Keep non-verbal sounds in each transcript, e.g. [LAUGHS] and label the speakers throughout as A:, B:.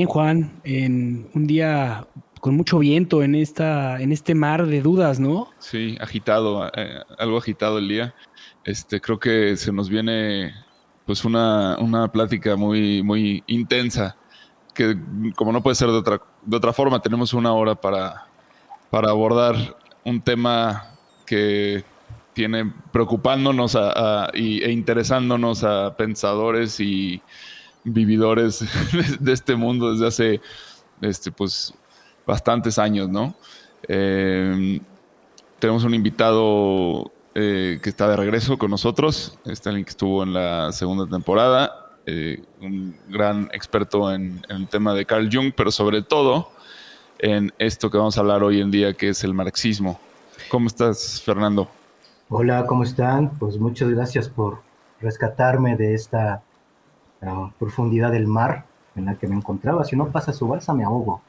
A: Bien, Juan, en un día con mucho viento en esta en este mar de dudas, ¿no?
B: Sí, agitado, eh, algo agitado el día. Este, creo que se nos viene pues una, una plática muy, muy intensa, que como no puede ser de otra, de otra forma, tenemos una hora para, para abordar un tema que tiene preocupándonos a- y, e interesándonos a pensadores y vividores [LAUGHS] de, este mundo desde hace este, pues, bastantes años, ¿no? Eh, tenemos un invitado eh, que está de regreso con nosotros, este alguien que estuvo en la segunda temporada, eh, un gran experto en el tema de Carl Jung, pero sobre todo en esto que vamos a hablar hoy en día, que es el marxismo. ¿Cómo estás, Fernando?
C: Hola, ¿cómo están? Pues muchas gracias por rescatarme de esta ah, profundidad del mar en la que me encontraba. Si no pasa su balsa, me ahogo.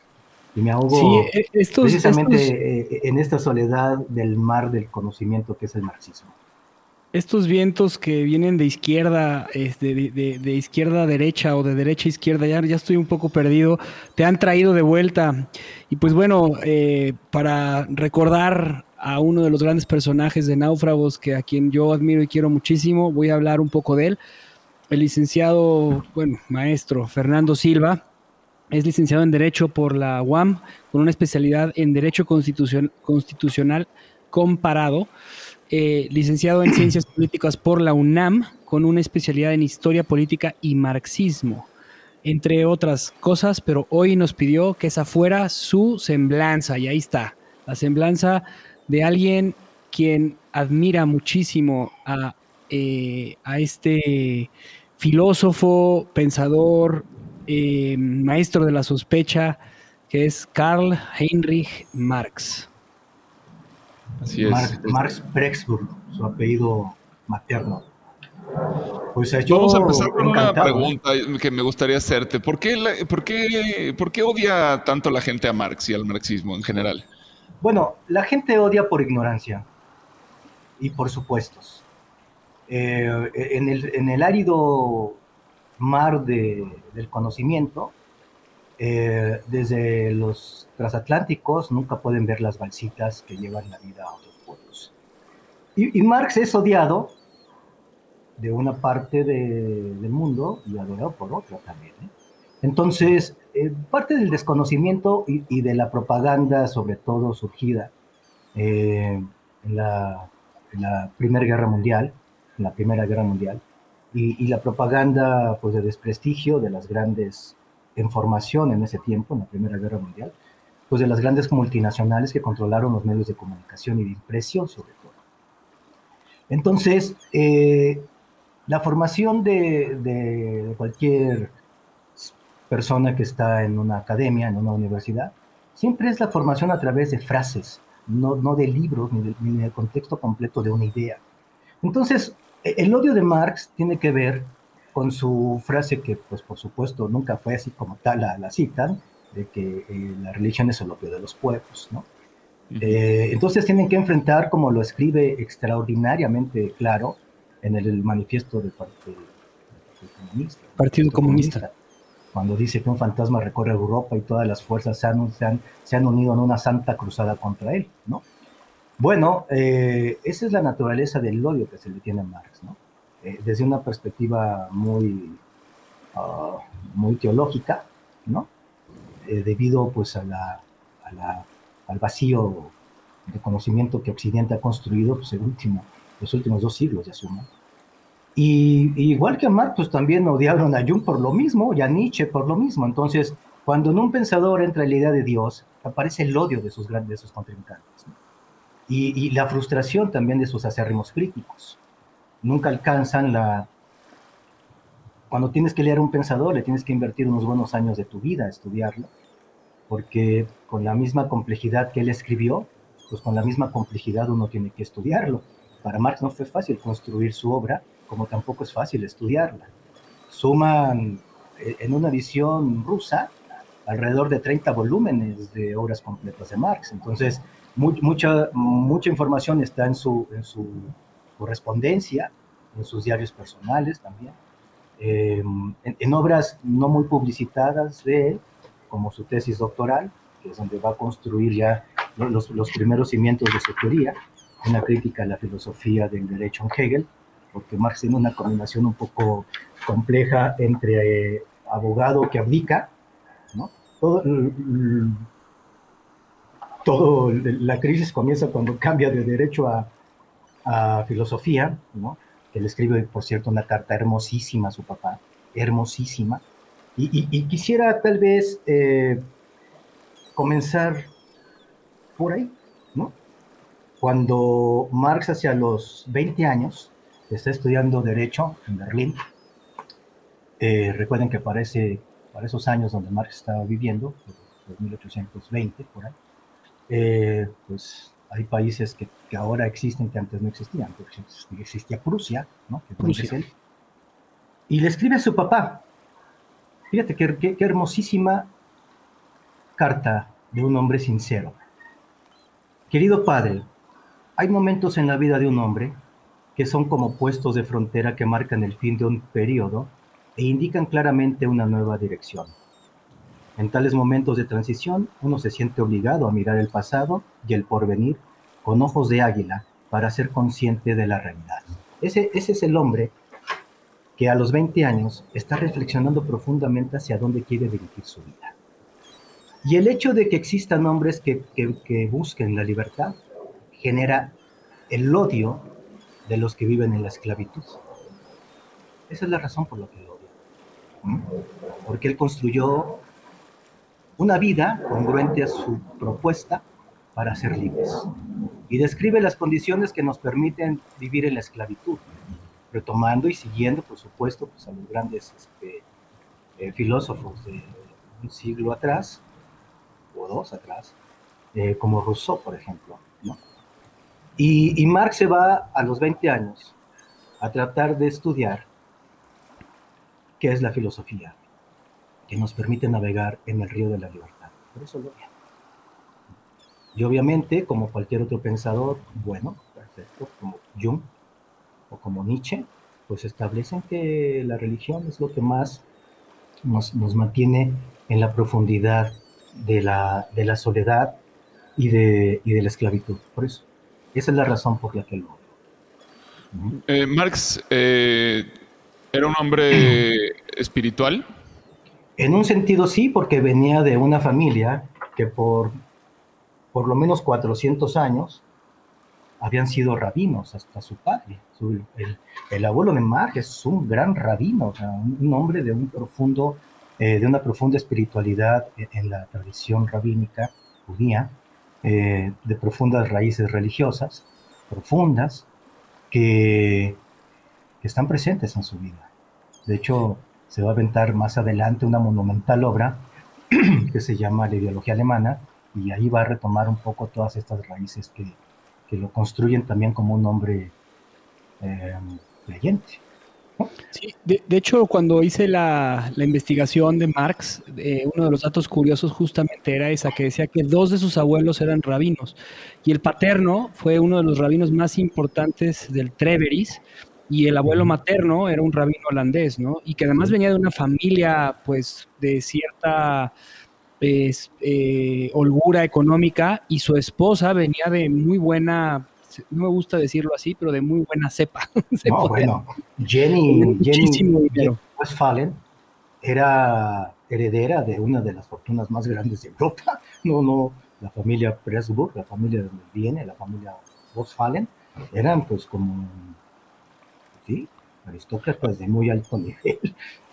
C: Y me ahogo
A: Sí, eh, estos,
C: precisamente
A: estos,
C: eh, en esta soledad del mar del conocimiento que es el marxismo.
A: estos vientos que vienen de izquierda, de, de- de izquierda a derecha o de derecha a izquierda, ya, ya estoy un poco perdido, te han traído de vuelta. Y pues bueno, eh, para recordar a uno de los grandes personajes de Náufragos, que a quien yo admiro y quiero muchísimo, voy a hablar un poco de él. El licenciado, bueno, maestro Fernando Silva, es licenciado en Derecho por la UAM, con una especialidad en Derecho Constitucion- Constitucional Comparado eh, licenciado en Ciencias [CLEARS THROAT] Políticas por la UNAM, con una especialidad en Historia Política y Marxismo, entre otras cosas, pero hoy nos pidió que esa fuera su semblanza, y ahí está, la semblanza de alguien quien admira muchísimo a, eh, a este filósofo, pensador, eh, maestro de la sospecha, que es Karl Heinrich Marx.
B: Así es.
C: Mar- Marx Prexburg, su apellido materno. Pues eh, yo
B: Vamos a empezar con una
C: encantado,
B: pregunta que me gustaría hacerte. ¿Por qué, la- por, qué, ¿Por qué odia tanto la gente a Marx y al marxismo en general?
C: Bueno, la gente odia por ignorancia y por supuestos. Eh, en, el, en el árido mar de- del conocimiento, eh, desde los transatlánticos nunca pueden ver las balsitas que llevan la vida a otros pueblos. Y, y Marx es odiado de una parte de- del mundo y adorado por otra también. ¿eh? Entonces, eh, parte del desconocimiento y, y de la propaganda, sobre todo surgida eh, en, la, en la Primera Guerra Mundial, la Primera Guerra Mundial, y, y la propaganda pues, de desprestigio de las grandes, en formación en ese tiempo, en la Primera Guerra Mundial, pues de las grandes multinacionales que controlaron los medios de comunicación y de impresión, sobre todo. Entonces, eh, la formación de, de- de cualquier persona que está en una academia, en una universidad, siempre es la formación a través de frases, no, no de libros ni, ni del contexto completo de una idea. Entonces, el odio de Marx tiene que ver con su frase que, pues por supuesto, nunca fue así como tal la, la citan, de que eh, la religión es el opio de los pueblos, ¿no? Eh, entonces tienen que enfrentar, como lo escribe extraordinariamente claro en el, manifiesto del Partido,
A: Comunista. Partido Comunista.
C: Cuando dice que un fantasma recorre Europa y todas las fuerzas se han, se han, unido en una santa cruzada contra él, ¿no? Bueno, eh, esa es la naturaleza del odio que se le tiene a Marx, ¿no? desde una perspectiva muy, ah, muy teológica, ¿no? Eh, debido pues a la, al vacío de conocimiento que Occidente ha construido pues, el último, los últimos dos siglos, ya suma. Y, igual que a Marx, pues también odiaron a Jung por lo mismo, y a Nietzsche por lo mismo. Entonces, cuando en un pensador entra la idea de Dios, aparece el odio de sus grandes de sus contrincantes. Y, la frustración también de sus acérrimos críticos. Nunca alcanzan la... Cuando tienes que leer a un pensador, le tienes que invertir unos buenos años de tu vida a estudiarlo porque con la misma complejidad que él escribió, pues con la misma complejidad uno tiene que estudiarlo. Para Marx no fue fácil construir su obra, como tampoco es fácil estudiarla. Suman eh, en una edición rusa alrededor de 30 volúmenes de obras completas de Marx. Entonces, mucha, mucha información está en su, en su correspondencia, en sus diarios personales también, eh, en, en, obras no muy publicitadas de él, como su tesis doctoral, que es donde va a construir ya los, los primeros cimientos de su teoría, una crítica a la filosofía del derecho en Hegel, porque Marx tiene una combinación un poco compleja entre eh, abogado que abdica, ¿no? Todo, todo, la crisis comienza cuando cambia de derecho a, filosofía, ¿no? que escribe, por cierto, una carta hermosísima a su papá, hermosísima, y, quisiera tal vez eh, comenzar por ahí, ¿no? Cuando Marx hacia los 20 años está estudiando Derecho en Berlín, eh, recuerden que para, para esos años donde Marx estaba viviendo, 1820 por ahí, eh, pues hay países que, que, ahora existen que antes no existían. Existía Prusia, ¿no? Que Prusia. Él. Y le escribe a su papá, Fíjate qué, hermosísima carta de un hombre sincero. Querido padre, hay momentos en la vida de un hombre que son como puestos de frontera que marcan el fin de un periodo e indican claramente una nueva dirección. En tales momentos de transición, uno se siente obligado a mirar el pasado y el porvenir con ojos de águila para ser consciente de la realidad. Ese, es el hombre que a los 20 años está reflexionando profundamente hacia dónde quiere dirigir su vida. Y el hecho de que existan hombres que, que, busquen la libertad genera el odio de los que viven en la esclavitud. Esa es la razón por la que lo odia. Porque él construyó una vida congruente a su propuesta para ser libres. Y describe las condiciones que nos permiten vivir en la esclavitud retomando y siguiendo, por supuesto, pues, a los grandes este, eh, filósofos de un siglo atrás, o dos atrás, eh, como Rousseau, por ejemplo. Y, y, Marx se va a los 20 años a tratar de estudiar qué es la filosofía, que nos permite navegar en el río de la libertad. Por eso lo Y obviamente, como cualquier otro pensador, bueno, perfecto, como Jung, o como Nietzsche, pues establecen que la religión es lo que más nos, nos mantiene en la profundidad de la, de la soledad y de, y de, la esclavitud. Por eso, esa es la razón por la que lo...
B: Eh, Marx eh, era un hombre espiritual.
C: En un sentido sí, porque venía de una familia que por por lo menos 400 años habían sido rabinos hasta su padre. el, abuelo de Marx es un gran rabino, un, hombre de, un profundo, eh, de una profunda espiritualidad en, la tradición rabínica judía, eh, de profundas raíces religiosas, profundas, que, están presentes en su vida. De hecho, se va a aventar más adelante una monumental obra [CLEARS THROAT] que se llama La ideología alemana, y ahí va a retomar un poco todas estas raíces que, que lo construyen también como un hombre eh, creyente.
A: Sí, de, hecho, cuando hice la, investigación de Marx, eh, uno de los datos curiosos justamente era esa, que decía que dos de sus abuelos eran rabinos, y el paterno fue uno de los rabinos más importantes del Treveris, y el abuelo materno era un rabino holandés, ¿no? Y que además venía de una familia, pues, de cierta eh, holgura económica, y su esposa venía de muy buena no me gusta decirlo así, pero de muy buena cepa. [LAUGHS]
C: No, bueno, Jenny, Jenny, Westphalen era heredera de una de las fortunas más grandes de Europa. No, no, la familia Pressburg, la familia de donde viene, la familia Westphalen, eran pues como, sí, aristócratas de muy alto nivel.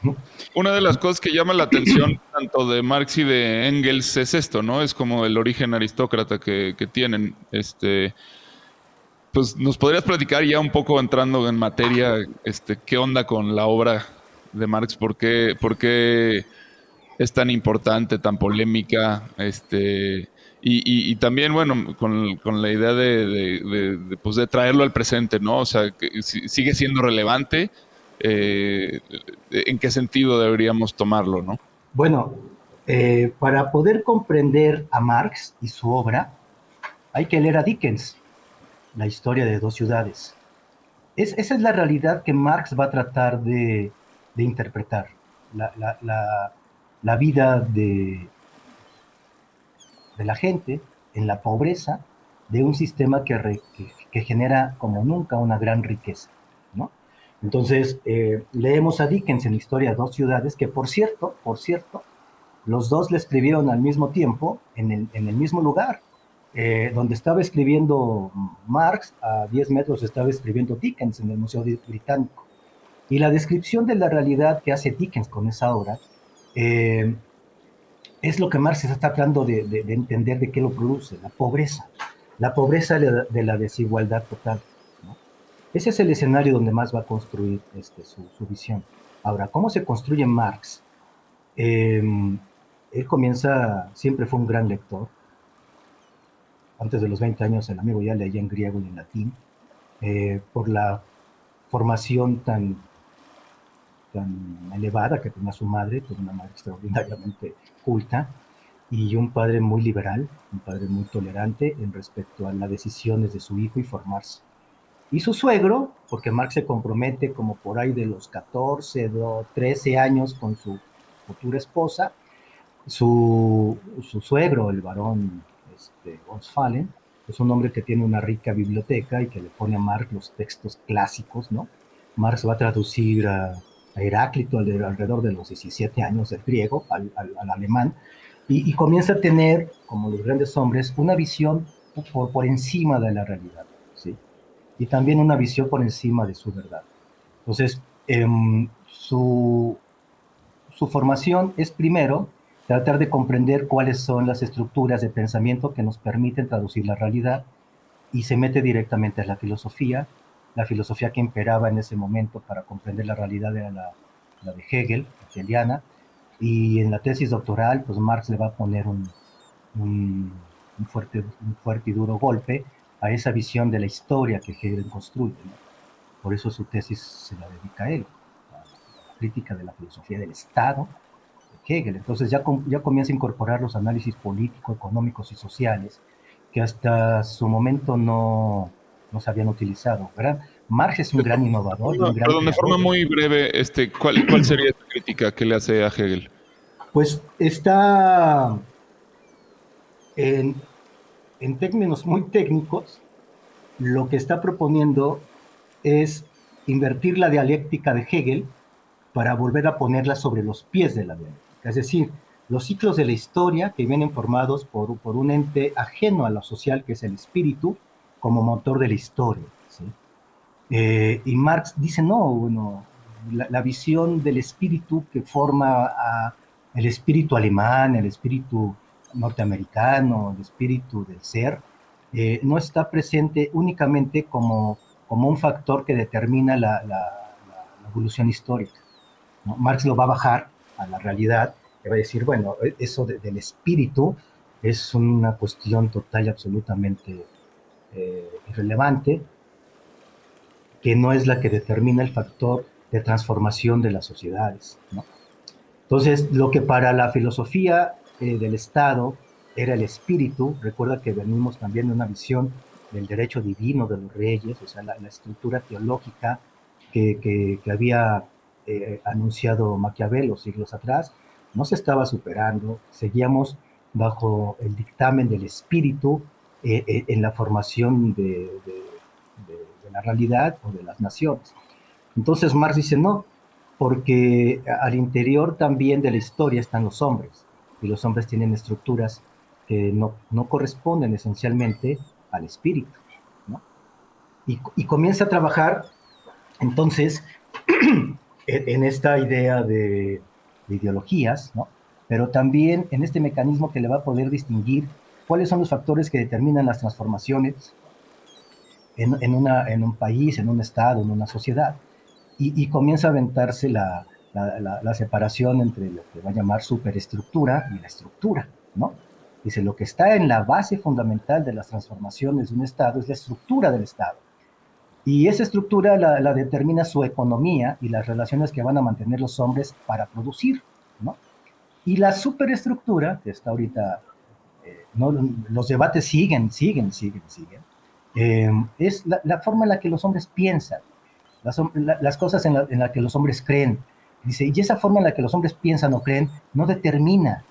C: [LAUGHS]
B: Una de las cosas que llama la atención tanto de Marx y de Engels es esto, ¿no? Es como el origen aristócrata que, que tienen. Este, pues nos podrías platicar ya un poco entrando en materia, este, qué onda con la obra de Marx, por qué, por qué es tan importante, tan polémica, este, y, también, bueno, con, la idea de, pues de, traerlo al presente, ¿no? O sea, que sigue siendo relevante, eh, ¿en qué sentido deberíamos tomarlo, no?
C: Bueno, eh, para poder comprender a Marx y su obra, hay que leer a Dickens la historia de dos ciudades. Es, esa es la realidad que Marx va a tratar de, interpretar, la, vida de, de, la gente en la pobreza de un sistema que, que, genera como nunca una gran riqueza. ¿no? Entonces, eh, leemos a Dickens en historia de dos ciudades que, por cierto, por cierto, los dos le escribieron al mismo tiempo en el, en el mismo lugar, eh, donde estaba escribiendo Marx, a 10 metros estaba escribiendo Dickens en el Museo Británico. Y la descripción de la realidad que hace Dickens con esa obra eh, es lo que Marx está tratando de, entender de qué lo produce, la pobreza, la pobreza de la, desigualdad total. Ese es el escenario donde más va a construir este, su, visión. Ahora, ¿cómo se construye Marx? Eh, él comienza, siempre fue un gran lector, antes de los 20 años el amigo ya leía en griego y en latín, eh, por la formación tan, tan elevada que tenía su madre, tuvo una madre extraordinariamente culta, y un padre muy liberal, un padre muy tolerante en respecto a las decisiones de su hijo y formarse. Y su suegro, porque Marx se compromete como por ahí de los 14 o 13 años con su futura esposa, su, su suegro, el varón este, es un hombre que tiene una rica biblioteca y que le pone a Marx los textos clásicos, ¿no? Marx va a traducir a, Heráclito alrededor de los 17 años del griego al, alemán y, comienza a tener, como los grandes hombres, una visión por, por encima de la realidad, ¿sí? Y también una visión por encima de su verdad. Entonces, em, su, su formación es primero tratar de comprender cuáles son las estructuras de pensamiento que nos permiten traducir la realidad y se mete directamente a la filosofía, la filosofía que imperaba en ese momento para comprender la realidad era la, de Hegel, hegeliana, y en la tesis doctoral, pues Marx le va a poner un, un, fuerte, un fuerte y duro golpe a esa visión de la historia que Hegel construye. Por eso su tesis se la dedica a él, a la crítica de la filosofía del Estado, Hegel. Entonces ya, ya comienza a incorporar los análisis políticos, económicos y sociales que hasta su momento no, no se habían utilizado. ¿verdad? Marx es un gran innovador.
B: pero de forma muy breve, este, ¿cuál, ¿cuál sería esta crítica que le hace a Hegel?
C: Pues está en, en términos muy técnicos, lo que está proponiendo es invertir la dialéctica de Hegel para volver a ponerla sobre los pies de la dialéctica es decir, los ciclos de la historia que vienen formados por, por un ente ajeno a lo social, que es el espíritu, como motor de la historia. Eh, y Marx dice, no, bueno, la, visión del espíritu que forma el espíritu alemán, el espíritu norteamericano, el espíritu del ser, eh, no está presente únicamente como, como un factor que determina la, la evolución histórica Marx lo va a bajar a la realidad va a decir, bueno, eso del espíritu es una cuestión total y absolutamente eh, irrelevante, que no es la que determina el factor de transformación de las sociedades. Entonces, lo que para la filosofía eh, del Estado era el espíritu, recuerda que venimos también de una visión del derecho divino de los reyes, o sea, la, estructura teológica que, que, había eh, anunciado Maquiavelo siglos atrás, no se estaba superando, seguíamos bajo el dictamen del espíritu eh, eh, en la formación de, la realidad o de las naciones. Entonces Marx dice no, porque al interior también de la historia están los hombres, y los hombres tienen estructuras que no, no corresponden esencialmente al espíritu. Y, comienza a trabajar entonces [CLEARS THROAT] en, esta idea de, ideologías, pero también en este mecanismo que le va a poder distinguir cuáles son los factores que determinan las transformaciones en, una, en un país, en un estado, en una sociedad. Y, comienza a aventarse la, la, separación entre lo que va a llamar superestructura y la estructura, ¿no? Dice, lo que está en la base fundamental de las transformaciones de un Estado es la estructura del Estado. Y esa estructura la, determina su economía y las relaciones que van a mantener los hombres para producir, ¿no? Y la superestructura, que está ahorita, ¿no? los debates siguen, siguen, siguen, siguen, eh, es la, forma en la que los hombres piensan, las, cosas en las la que los hombres creen. Dice, y esa forma en la que los hombres piensan o creen no determina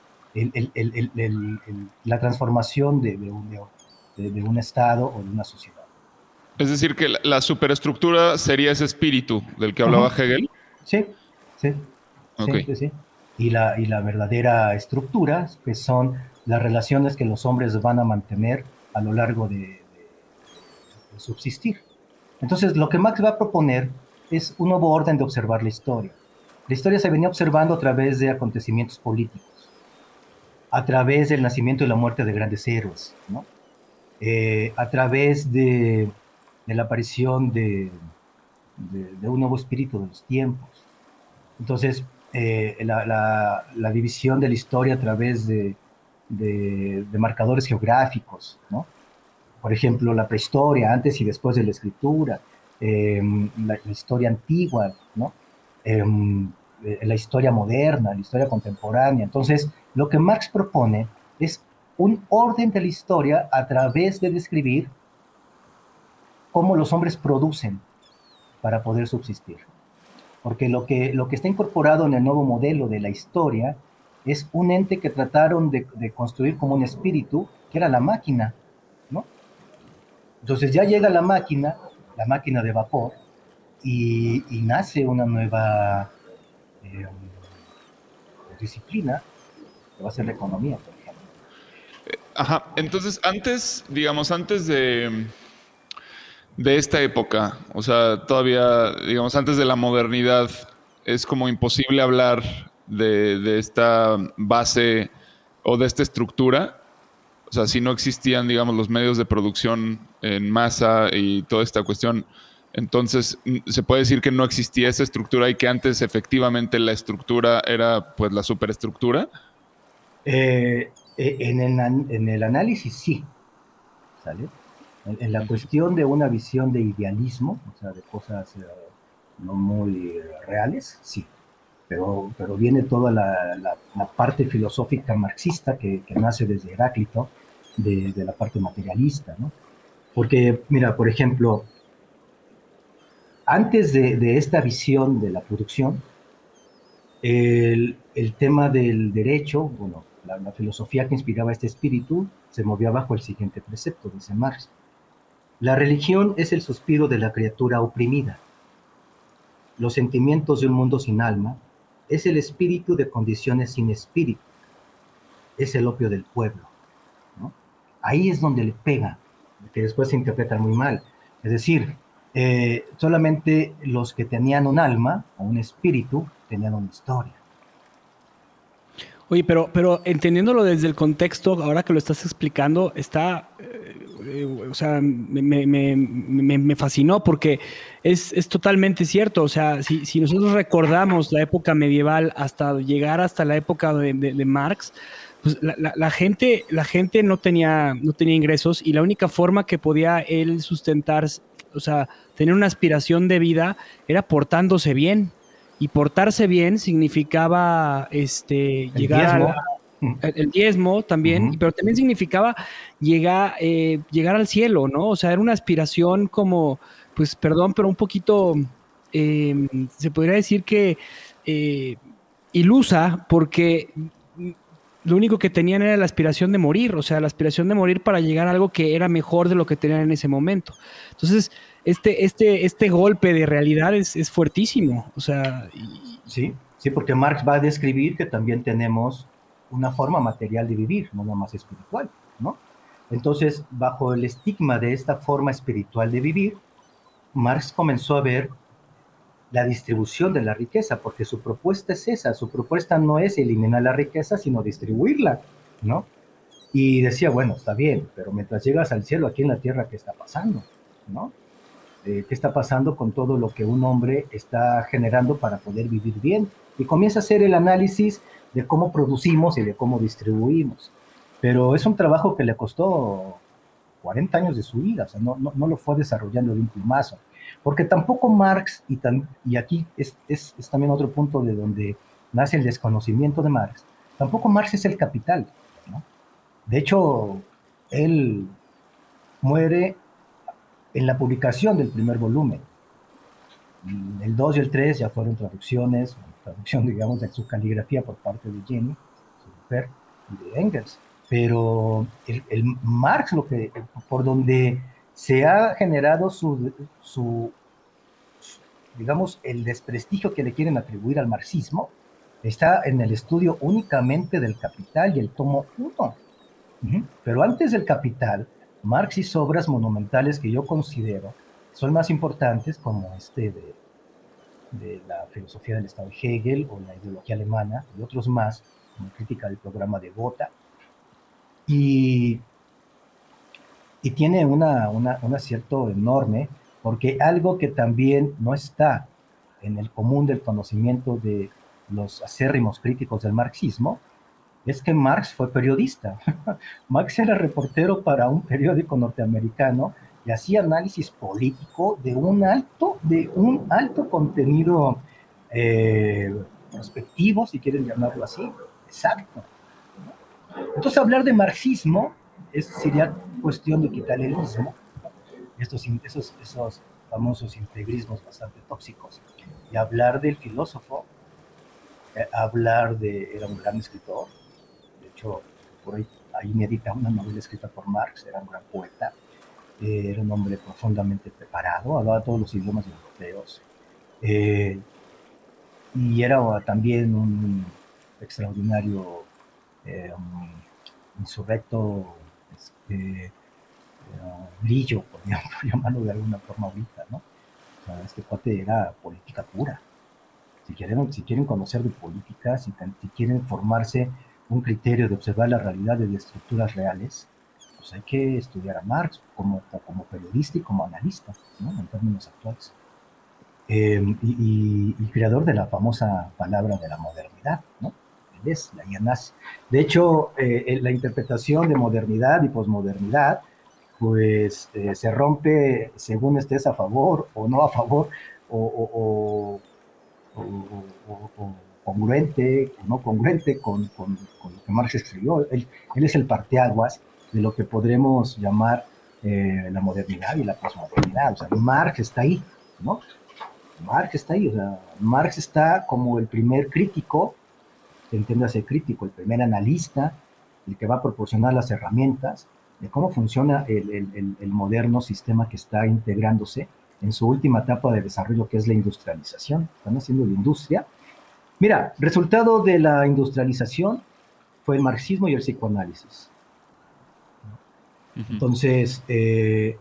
C: la transformación de, un, Estado o de una sociedad.
B: Es decir, que la, superestructura sería ese espíritu del que hablaba Hegel.
C: Sí, sí. sí, Y, la, y la verdadera estructura, que son las relaciones que los hombres van a mantener a lo largo de, subsistir. Entonces, lo que Max va a proponer es un nuevo orden de observar la historia. La historia se venía observando a través de acontecimientos políticos, a través del nacimiento y la muerte de grandes héroes, ¿no? Eh, a través de, la aparición de, un nuevo espíritu de los tiempos. Entonces, eh, la, división de la historia a través de, marcadores geográficos, ¿no? Por ejemplo, la prehistoria, antes y después de la escritura, em, la, historia antigua, ¿no? Em, la historia moderna, la historia contemporánea. Entonces, lo que Marx propone es un orden de la historia a través de describir cómo los hombres producen para poder subsistir. Porque lo que, lo que está incorporado en el nuevo modelo de la historia es un ente que trataron de, construir como un espíritu, que era la máquina, ¿no? Entonces ya llega la máquina, la máquina de vapor, y, nace una nueva eh, disciplina va a ser la economía, por ejemplo.
B: Eh, ajá, entonces antes, digamos, antes de, de esta época, o sea, todavía, digamos, antes de la modernidad, es como imposible hablar de, de esta base o de esta estructura. O sea, si no existían, digamos, los medios de producción en masa y toda esta cuestión, entonces se puede decir que no existía esa estructura y que antes efectivamente la estructura era pues la superestructura.
C: Eh, eh, en, el, análisis sí. En, la cuestión de una visión de idealismo, o sea, de cosas eh, no muy reales, sí. Pero, pero viene toda la, parte filosófica marxista que, nace desde Heráclito, de, la parte materialista, ¿no? Porque, mira, por ejemplo, antes de, de esta visión de la producción, el, el, tema del derecho, bueno, la, filosofía que inspiraba este espíritu se movía bajo el siguiente precepto, dice Marx. La religión es el suspiro de la criatura oprimida. Los sentimientos de un mundo sin alma es el espíritu de condiciones sin espíritu. Es el opio del pueblo. Ahí es donde le pega, que después se interpreta muy mal. Es decir, eh, solamente los que tenían un alma o un espíritu tenían una historia.
A: Oye, pero, pero entendiéndolo desde el contexto, ahora que lo estás explicando, está, eh, o sea, me, fascinó porque es, totalmente cierto. O sea, si, nosotros recordamos la época medieval hasta llegar hasta la época de, Marx, pues la, gente, la gente no tenía, no tenía ingresos y la única forma que podía él sustentar, o sea, tener una aspiración de vida era portándose bien. Y portarse bien significaba este, llegar a el, diezmo también, pero también significaba llegar, eh, llegar al cielo, ¿no? O sea, era una aspiración como, pues, perdón, pero un poquito, em, se podría decir que eh, ilusa, porque lo único que tenían era la aspiración de morir, o sea, la aspiración de morir para llegar a algo que era mejor de lo que tenían en ese momento. Entonces, este, este, este golpe de realidad es, fuertísimo, o sea...
C: Sí, sí, porque Marx va a describir que también tenemos una forma material de vivir, no nada más espiritual, ¿no? Entonces, bajo el estigma de esta forma espiritual de vivir, Marx comenzó a ver la distribución de la riqueza, porque su propuesta es esa, su propuesta no es eliminar la riqueza, sino distribuirla, ¿no? Y decía, bueno, está bien, pero mientras llegas al cielo, aquí en la tierra, ¿qué está pasando? ¿No? Eh, ¿Qué está pasando con todo lo que un hombre está generando para poder vivir bien? Y comienza a hacer el análisis de cómo producimos y de cómo distribuimos. Pero es un trabajo que le costó 40 años de su vida, o sea, no, no, lo fue desarrollando de un plumazo. Porque tampoco Marx, y, y aquí es, es, es, también otro punto de donde nace el desconocimiento de Marx, tampoco Marx es el capital. ¿no? De hecho, él muere en la publicación del primer volumen. El 2 y el 3 ya fueron traducciones, traducción, [LAUGHS] digamos, de su caligrafía por parte de Jenny, su mujer, y de Engels. Pero el, Marx, lo que, por donde se ha generado su, su, digamos, el desprestigio que le quieren atribuir al marxismo, está en el estudio únicamente del Capital y el tomo 1. Pero antes del Capital, Marx hizo obras monumentales que yo considero son más importantes, como este de de la filosofía del Estado de Hegel o la ideología alemana y otros más, como crítica del programa de Gotha. Y, y tiene una, una, un acierto enorme, porque algo que también no está en el común del conocimiento de los acérrimos críticos del marxismo, es que Marx fue periodista. [LAUGHS] Marx era reportero para un periódico norteamericano y hacía análisis político de un alto, de un alto contenido eh, prospectivo, si quieren llamarlo así, exacto. Entonces hablar de marxismo es, sería cuestión de quitarle el mismo, estos, esos, famosos integrismos bastante tóxicos, y hablar del filósofo, eh, hablar de, era un gran escritor, de hecho, por ahí, ahí medita una novela escrita por Marx, era un gran poeta, eh, era un hombre profundamente preparado, hablaba todos los idiomas europeos. Eh, y era también un extraordinario eh, insurrecto este, brillo, [LAUGHS] por llamarlo de alguna forma ahorita, ¿no? este cuate era política pura. Si quieren, si quieren conocer de política, si, quieren formarse un criterio de observar la realidad de estructuras reales, pues hay que estudiar a Marx como, como periodista y como analista, ¿no? en términos actuales. Eh, y, creador de la famosa palabra de la modernidad, ¿no? Él es la IANAS. De hecho, eh, la interpretación de modernidad y posmodernidad, pues eh, se rompe según estés a favor o no a favor, o, congruente o no congruente con, con, lo que Marx escribió. Él, él es el parteaguas de lo que podremos llamar eh, la modernidad y la posmodernidad. O sea, Marx está ahí, ¿no? Marx está ahí, o sea, Marx está como el primer crítico, entiéndase crítico, el primer analista, el que va a proporcionar las herramientas de cómo funciona el, el, moderno sistema que está integrándose en su última etapa de desarrollo, que es la industrialización. Están haciendo la industria. Mira, resultado de la industrialización fue el marxismo y el psicoanálisis. Entonces, eh,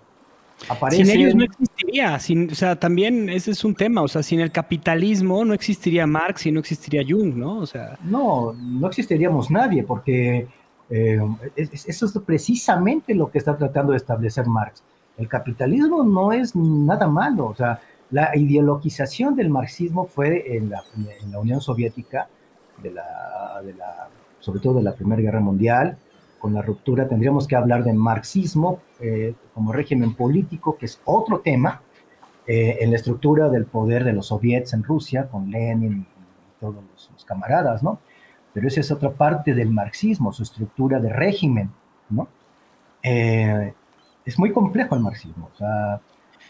A: Sin ellos no existiría, sin, o sea, también ese es un tema, o sea, sin el capitalismo no existiría Marx y no existiría Jung, ¿no? O sea...
C: No, no existiríamos nadie, porque Eh, eso es precisamente lo que está tratando de establecer Marx. El capitalismo no es nada malo, o sea, la ideologización del marxismo fue en la, en la Unión Soviética, de la, de la, sobre todo de la Primera Guerra Mundial, con la ruptura, tendríamos que hablar de marxismo eh, como régimen político, que es otro tema, eh, en la estructura del poder de los soviets en Rusia, con Lenin y todos los, camaradas, ¿no? Pero esa es otra parte del marxismo, su estructura de régimen, ¿no? Eh, es muy complejo el marxismo, o sea,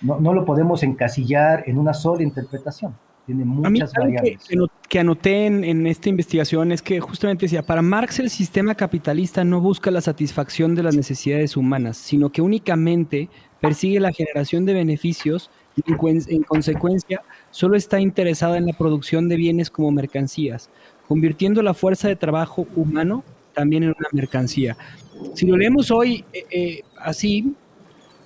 C: no, no lo podemos encasillar en una sola interpretación tiene muchas variables.
A: Que, anoté en, esta investigación es que justamente decía, para Marx el sistema capitalista no busca la satisfacción de las necesidades humanas, sino que únicamente persigue la generación de beneficios y en, consecuencia solo está interesada en la producción de bienes como mercancías, convirtiendo la fuerza de trabajo humano también en una mercancía. Si lo leemos hoy eh, eh, así,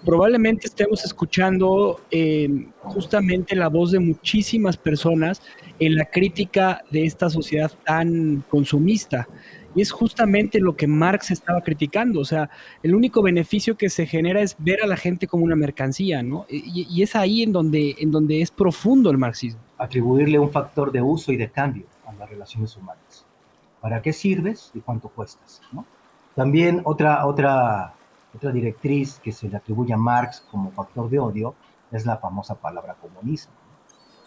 A: probablemente estemos escuchando eh, justamente la voz de muchísimas personas en la crítica de esta sociedad tan consumista. Y es justamente lo que Marx estaba criticando. O sea, el único beneficio que se genera es ver a la gente como una mercancía, ¿no? Y, es ahí en donde, en donde es profundo el marxismo.
C: Atribuirle un factor de uso y de cambio a las relaciones humanas. ¿Para qué sirves y cuánto cuestas? También otra, otra otra directriz que se le atribuye a Marx como factor de odio es la famosa palabra comunismo.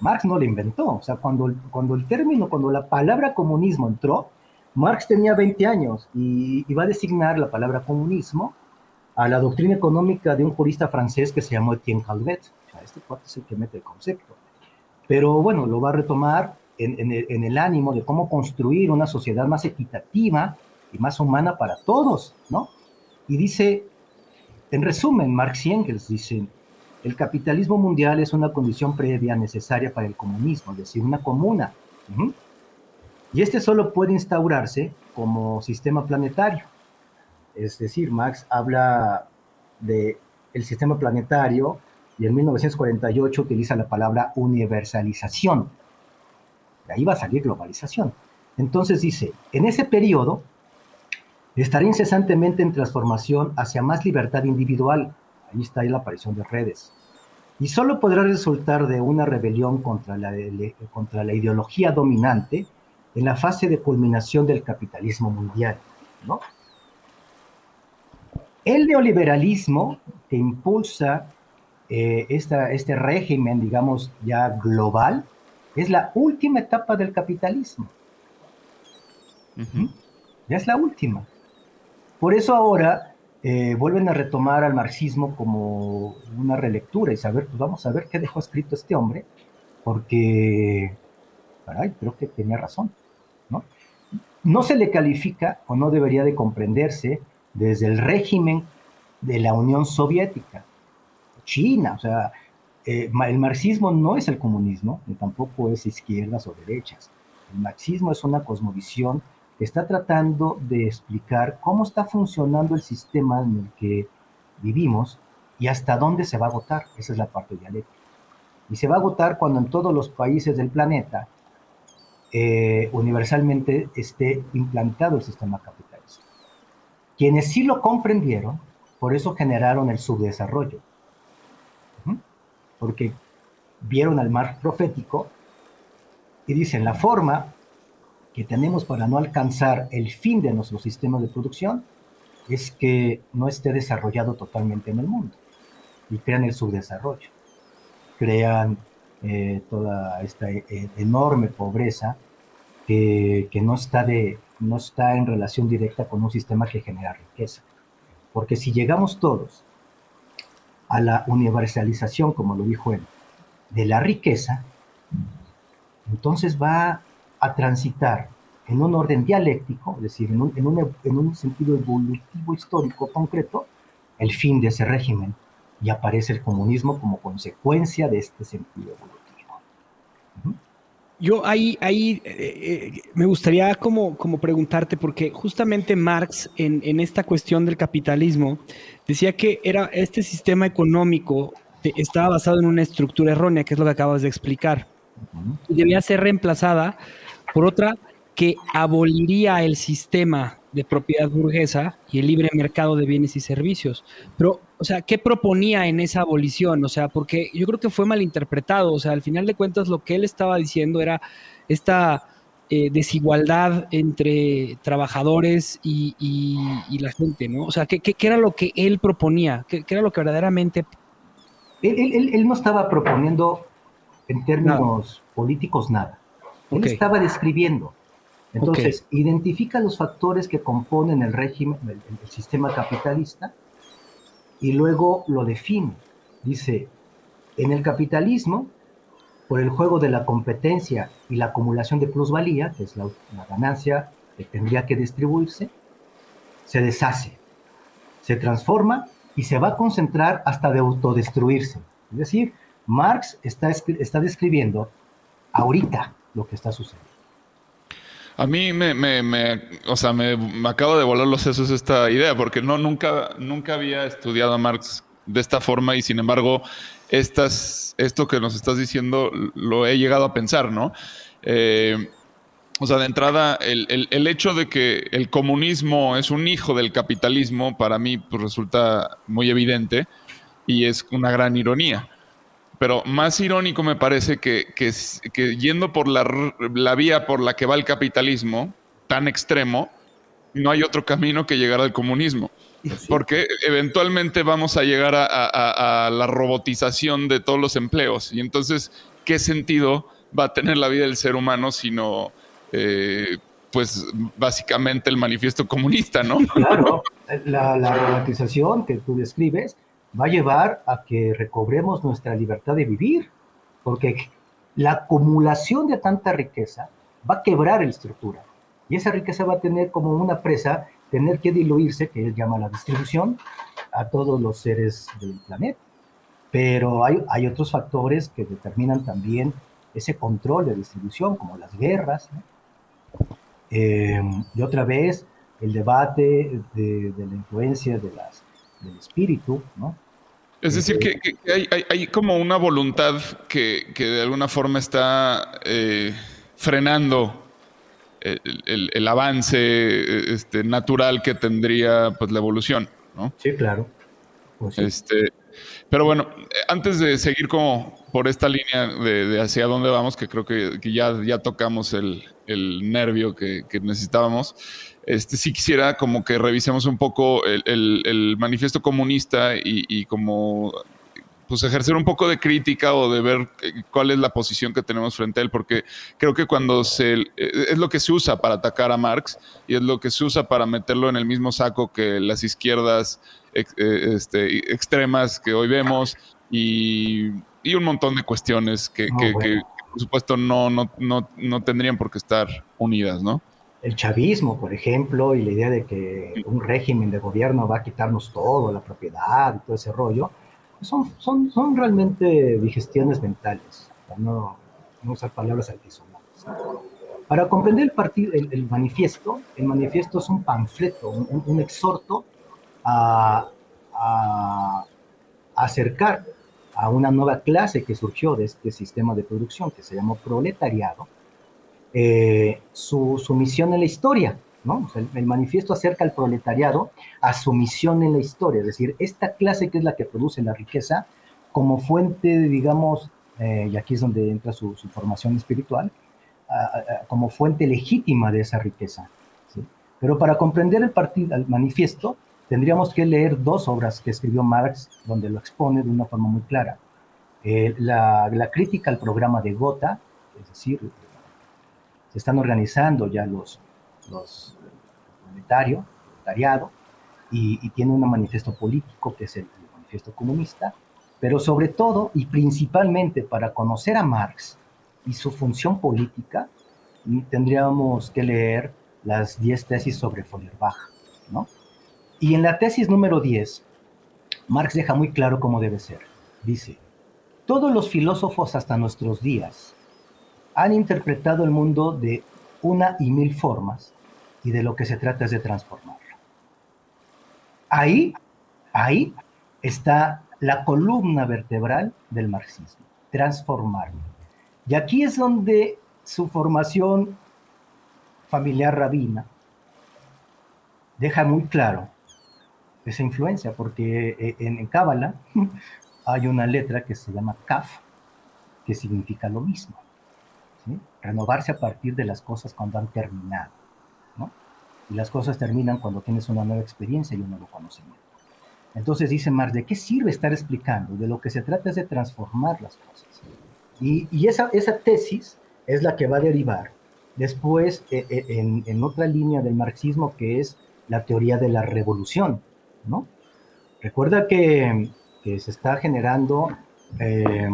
C: Marx no la inventó, o sea, cuando, cuando el término, cuando la palabra comunismo entró, Marx tenía 20 años y iba a designar la palabra comunismo a la doctrina económica de un jurista francés que se llamó Etienne Calvet. O sea, este cuate es el que mete el concepto. Pero bueno, lo va a retomar en, en, el, en el ánimo de cómo construir una sociedad más equitativa y más humana para todos, ¿no? Y dice, en resumen, Marx y Engels dicen, el capitalismo mundial es una condición previa necesaria para el comunismo, es decir, una comuna. Y este solo puede instaurarse como sistema planetario. Es decir, Marx habla de el sistema planetario y en 1948 utiliza la palabra universalización. De ahí va a salir globalización. Entonces dice, en ese periodo Estará incesantemente en transformación hacia más libertad individual. Ahí está ahí la aparición de redes. Y solo podrá resultar de una rebelión contra la, contra la ideología dominante en la fase de culminación del capitalismo mundial. ¿no? El neoliberalismo que impulsa eh, esta, este régimen, digamos, ya global, es la última etapa del capitalismo. Ya es la última. Por eso ahora eh, vuelven a retomar al marxismo como una relectura y saber, pues vamos a ver qué dejó escrito este hombre, porque, caray, creo que tenía razón, ¿no? No se le califica o no debería de comprenderse desde el régimen de la Unión Soviética, China, o sea, eh, el marxismo no es el comunismo, ni tampoco es izquierdas o derechas. El marxismo es una cosmovisión está tratando de explicar cómo está funcionando el sistema en el que vivimos y hasta dónde se va a agotar. Esa es la parte dialéctica. Y se va a agotar cuando en todos los países del planeta eh, universalmente esté implantado el sistema capitalista. Quienes sí lo comprendieron, por eso generaron el subdesarrollo. Porque vieron al mar profético y dicen, la forma que tenemos para no alcanzar el fin de nuestro sistema de producción es que no esté desarrollado totalmente en el mundo y crean el subdesarrollo, crean eh, toda esta eh, enorme pobreza que, no, está de, no está en relación directa con un sistema que genera riqueza. Porque si llegamos todos a la universalización, como lo dijo él, de la riqueza, entonces va a transitar en un orden dialéctico, es decir, en un, en un, en un sentido evolutivo histórico concreto, el fin de ese régimen. Y aparece el comunismo como consecuencia de este sentido evolutivo.
A: Yo ahí, ahí eh, eh, me gustaría como, como preguntarte, porque justamente Marx en, en, esta cuestión del capitalismo decía que era este sistema económico estaba basado en una estructura errónea, que es lo que acabas de explicar, y debía ser reemplazada por otra que aboliría el sistema de propiedad burguesa y el libre mercado de bienes y servicios. Pero, o sea, ¿qué proponía en esa abolición? O sea, porque yo creo que fue malinterpretado. O sea, al final de cuentas lo que él estaba diciendo era esta eh, desigualdad entre trabajadores y, la gente, ¿no? O sea, ¿qué, era lo que él proponía? ¿Qué, era lo que verdaderamente...
C: Él, no estaba proponiendo en términos políticos nada. Él estaba describiendo entonces, identifica los factores que componen el régimen, el, sistema capitalista, y luego lo define. Dice, en el capitalismo, por el juego de la competencia y la acumulación de plusvalía, que es la, ganancia que tendría que distribuirse, se deshace, se transforma y se va a concentrar hasta de autodestruirse. Es decir, Marx está, está describiendo ahorita lo que está sucediendo.
B: A mí me, me, me o sea, me, me, acabo de volar los sesos esta idea, porque no, nunca, nunca había estudiado a Marx de esta forma y sin embargo, estas, esto que nos estás diciendo lo he llegado a pensar, ¿no? Eh, o sea, de entrada, el, el, el, hecho de que el comunismo es un hijo del capitalismo, para mí pues, resulta muy evidente y es una gran ironía. Pero más irónico me parece que, que, yendo por la, la, vía por la que va el capitalismo, tan extremo, no hay otro camino que llegar al comunismo. Porque eventualmente vamos a llegar a, la robotización de todos los empleos. Y entonces, ¿qué sentido va a tener la vida del ser humano sino, eh, pues, básicamente el manifiesto comunista, ¿no?
C: Claro, la, la robotización que tú describes va a llevar a que recobremos nuestra libertad de vivir, porque la acumulación de tanta riqueza va a quebrar la estructura. Y esa riqueza va a tener como una presa, tener que diluirse, que él llama la distribución, a todos los seres del planeta. Pero hay, otros factores que determinan también ese control de distribución, como las guerras. Eh, y otra vez, el debate de, la influencia del espíritu, ¿no?
B: Es decir, que, hay, como una voluntad que, de alguna forma está eh, frenando el, avance este, natural que tendría pues, la evolución, ¿no?
C: Sí, claro.
B: Pues este, pero bueno, antes de seguir como por esta línea de, hacia dónde vamos, que creo que, ya, ya tocamos el, nervio que, necesitábamos, este, sí quisiera como que revisemos un poco el, manifiesto comunista y, como pues ejercer un poco de crítica o de ver cuál es la posición que tenemos frente a él, porque creo que cuando se eh, es lo que se usa para atacar a Marx y es lo que se usa para meterlo en el mismo saco que las izquierdas eh, este, extremas que hoy vemos y, un montón de cuestiones que, que, por supuesto no, no, no, no tendrían por qué estar unidas, ¿no?
C: El chavismo, por ejemplo, y la idea de que un régimen de gobierno va a quitarnos todo, la propiedad y todo ese rollo, son, son, son realmente digestiones mentales, para no, no usar palabras altisonantes. Para comprender el, partido, el, manifiesto, el manifiesto es un panfleto, un, exhorto a, a, acercar a una nueva clase que surgió de este sistema de producción que se llamó proletariado, eh, su, misión en la historia, ¿no? el, manifiesto acerca al proletariado a su misión en la historia, es decir, esta clase que es la que produce la riqueza como fuente, digamos, eh, y aquí es donde entra su, formación espiritual, como fuente legítima de esa riqueza. Pero para comprender el, partido, el manifiesto, tendríamos que leer dos obras que escribió Marx, donde lo expone de una forma muy clara. Eh, la, la, crítica al programa de Gotha, es decir, se están organizando ya los, los proletariado, y, tiene un manifiesto político que es el, manifiesto comunista, pero sobre todo y principalmente para conocer a Marx y su función política, tendríamos que leer las 10 tesis sobre Feuerbach, ¿no? Y en la tesis número 10, Marx deja muy claro cómo debe ser. Dice, todos los filósofos hasta nuestros días han interpretado el mundo de una y mil formas y de lo que se trata es de transformarlo. Ahí, ahí está la columna vertebral del marxismo, transformarlo. Y aquí es donde su formación familiar rabina, deja muy claro esa influencia, porque eh, en Cábala [LAUGHS] hay una letra que se llama Kaf, que significa lo mismo. Renovarse a partir de las cosas cuando han terminado. ¿no? Y las cosas terminan cuando tienes una nueva experiencia y un nuevo conocimiento. Entonces dice Marx, ¿de qué sirve estar explicando? De lo que se trata es de transformar las cosas. Y, esa, tesis es la que va a derivar después eh, eh, en, otra línea del marxismo que es la teoría de la revolución, ¿no? Recuerda que, que se está generando eh,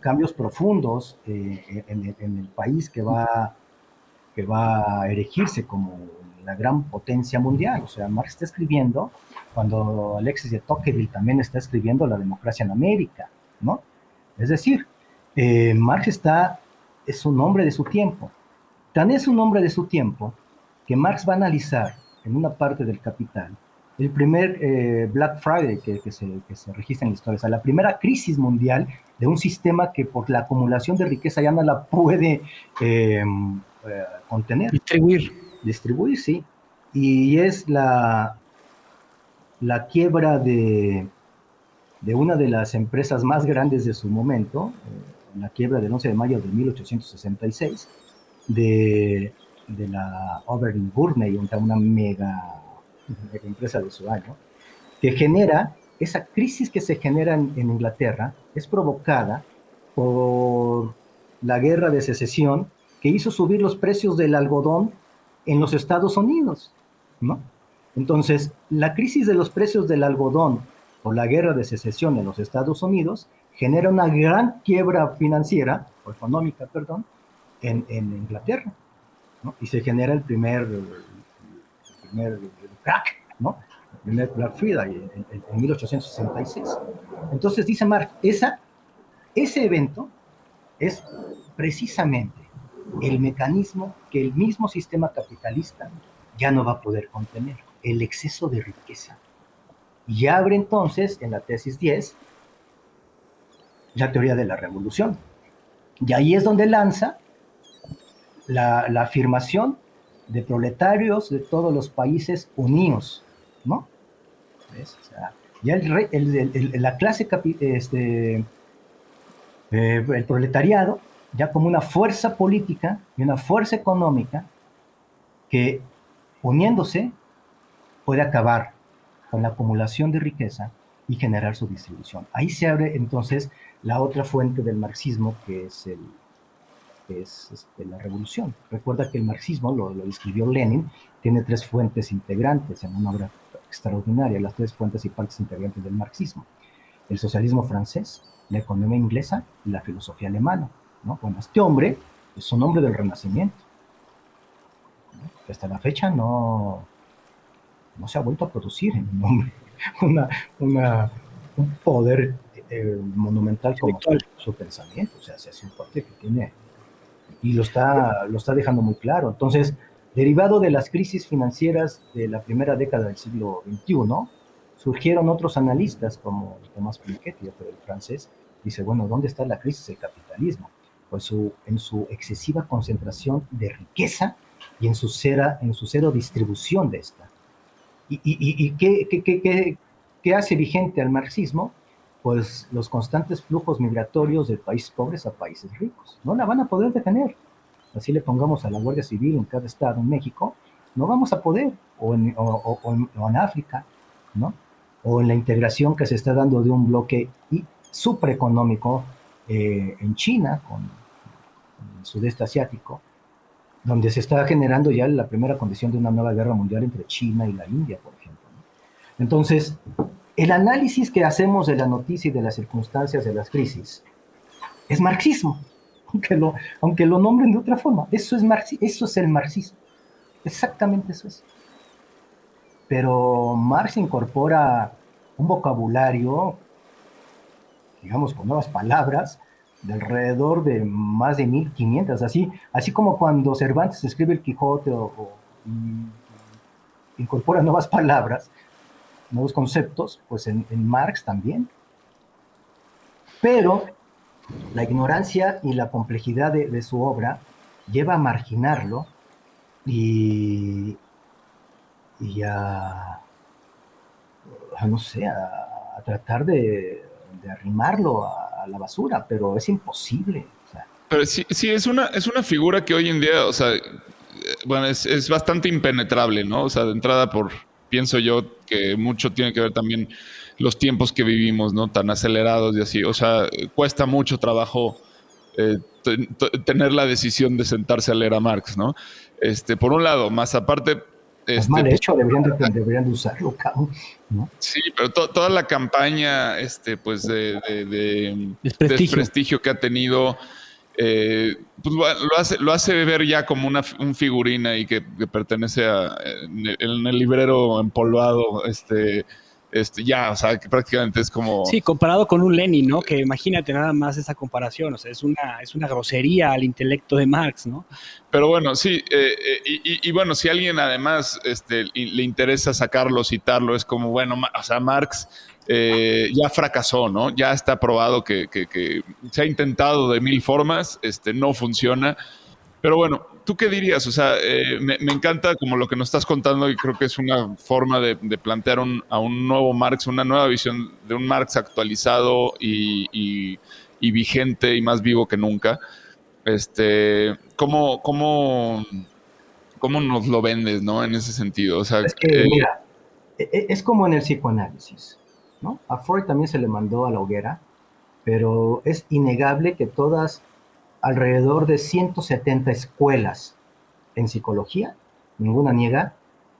C: cambios profundos eh, en, el país que va, que va a erigirse como la gran potencia mundial. O sea, Marx está escribiendo, cuando Alexis de Tocqueville también está escribiendo La democracia en América, ¿no? Es decir, eh, Marx está, es un hombre de su tiempo. Tan es un hombre de su tiempo que Marx va a analizar en una parte del Capital el primer eh, Black Friday que, que, se, que, se, registra en la historia, o sea, la primera crisis mundial de un sistema que por la acumulación de riqueza ya no la puede eh, eh, contener.
A: Distribuir.
C: Distribuir, sí. Y es la, la quiebra de, de una de las empresas más grandes de su momento, eh, la quiebra del 11 de mayo de 1866, de, de la Oberlin Burney, una mega de la empresa de su año, que genera, esa crisis que se genera en, en, Inglaterra es provocada por la guerra de secesión que hizo subir los precios del algodón en los Estados Unidos, ¿no? Entonces, la crisis de los precios del algodón por la guerra de secesión en los Estados Unidos genera una gran quiebra financiera, o económica, perdón, en, en Inglaterra, ¿no? Y se genera el primer, el primer crack, ¿no? Black Friday en, en, en 1866. Entonces dice Marx, ese evento es precisamente el mecanismo que el mismo sistema capitalista ya no va a poder contener, el exceso de riqueza. Y abre entonces en la tesis 10 la teoría de la revolución. Y ahí es donde lanza la, la afirmación de proletarios de todos los países unidos, ¿no? Ya el, la clase, este, eh, el proletariado, ya como una fuerza política y una fuerza económica que uniéndose puede acabar con la acumulación de riqueza y generar su distribución. Ahí se abre entonces la otra fuente del marxismo que es el, es este, la revolución. Recuerda que el marxismo, lo, lo, escribió Lenin, tiene tres fuentes integrantes en una obra extraordinaria, las tres fuentes y partes integrantes del marxismo. El socialismo francés, la economía inglesa y la filosofía alemana. ¿no? Bueno, este hombre es un hombre del renacimiento. ¿no? Que hasta la fecha no, no se ha vuelto a producir en un hombre [LAUGHS] una, una, un poder eh, monumental como su, su, pensamiento. O sea, es un fuerte que tiene y lo está, lo está dejando muy claro. Entonces, derivado de las crisis financieras de la primera década del siglo XXI, surgieron otros analistas como Tomás Piketty, pero el francés, dice, bueno, ¿dónde está la crisis del capitalismo? Pues su, en su excesiva concentración de riqueza y en su, cera, en su cero distribución de esta. ¿Y, y, y qué, qué, qué, qué hace vigente al marxismo? Pues los constantes flujos migratorios de países pobres a países ricos. No la van a poder detener. Así le pongamos a la Guardia Civil en cada estado en México, no vamos a poder, o en, o, en África, ¿no? O en la integración que se está dando de un bloque supereconómico eh, en China, con, con el sudeste asiático, donde se está generando ya la primera condición de una nueva guerra mundial entre China y la India, por ejemplo. Entonces, el análisis que hacemos de la noticia y de las circunstancias de las crisis es marxismo, [LAUGHS] aunque lo, aunque lo nombren de otra forma. Eso es, marxi eso es el marxismo. Exactamente eso es. Pero Marx incorpora un vocabulario, digamos, con nuevas palabras, de alrededor de más de 1500, así, así como cuando Cervantes escribe el Quijote o, o incorpora nuevas palabras, nuevos conceptos, pues en, Marx también. Pero la ignorancia y la complejidad de, su obra lleva a marginarlo y, y a, no sé, a, tratar de, arrimarlo a, la basura, pero es imposible.
B: Pero sí, sí, es una, es una figura que hoy en día, o sea, bueno, es, es, bastante impenetrable, ¿no? O sea, de entrada por, pienso yo que mucho tiene que ver también los tiempos que vivimos, ¿no? Tan acelerados y así. O sea, cuesta mucho trabajo eh, tener la decisión de sentarse a leer a Marx, ¿no? Este, por un lado, más aparte...
C: Este, es mal hecho, deberían de, deberían de usarlo, cabrón, ¿no?
B: Sí, pero to, toda la campaña, este, pues, de, de, de desprestigio. desprestigio que ha tenido, eh, pues lo hace, lo hace ver ya como una un figurina y que, que pertenece a en el, en el, librero empolvado, este, este, ya, o sea, que prácticamente es como...
A: Sí, comparado con un Lenin, ¿no? Que imagínate nada más esa comparación, o sea, es una, es una grosería al intelecto de Marx, ¿no?
B: Pero bueno, sí, eh, y, y, bueno, si a alguien además este, le interesa sacarlo, citarlo, es como, bueno, o sea, Marx eh, ya fracasó, ¿no? Ya está probado que, que, que, se ha intentado de mil formas, este, no funciona. Pero bueno, ¿tú qué dirías? O sea, eh, me, me, encanta como lo que nos estás contando y creo que es una forma de, de plantear un, a un nuevo Marx, una nueva visión de un Marx actualizado y, y, y vigente y más vivo que nunca. Este, ¿cómo, cómo, ¿Cómo nos lo vendes, no? En ese sentido. O sea,
C: es que, eh, mira, es como en el psicoanálisis, ¿no? A Freud también se le mandó a la hoguera, pero es innegable que todas alrededor de 170 escuelas en psicología, ninguna niega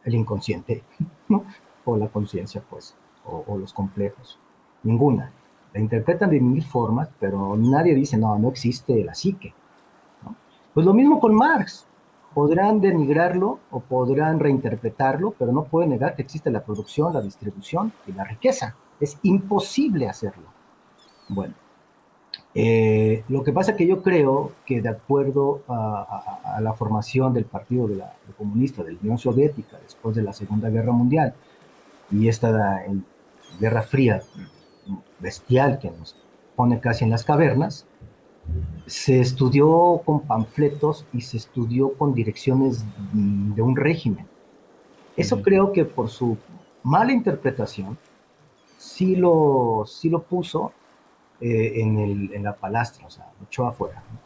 C: el inconsciente, [LAUGHS] ¿no? o la conciencia, pues, o, los complejos, ninguna. La interpretan de mil formas, pero nadie dice, no, no existe la psique. Pues lo mismo con Marx. Podrán denigrarlo o podrán reinterpretarlo, pero no pueden negar que existe la producción, la distribución y la riqueza. Es imposible hacerlo. Bueno, eh, lo que pasa es que yo creo que de acuerdo a, a, a la formación del Partido de la, de Comunista de la Unión Soviética después de la Segunda Guerra Mundial y esta Guerra Fría bestial que nos pone casi en las cavernas, se estudió con panfletos y se estudió con direcciones de un régimen. Eso creo que por su mala interpretación sí lo, sí lo puso eh, en, el, en, la palastra, o sea, mucho afuera. ¿no?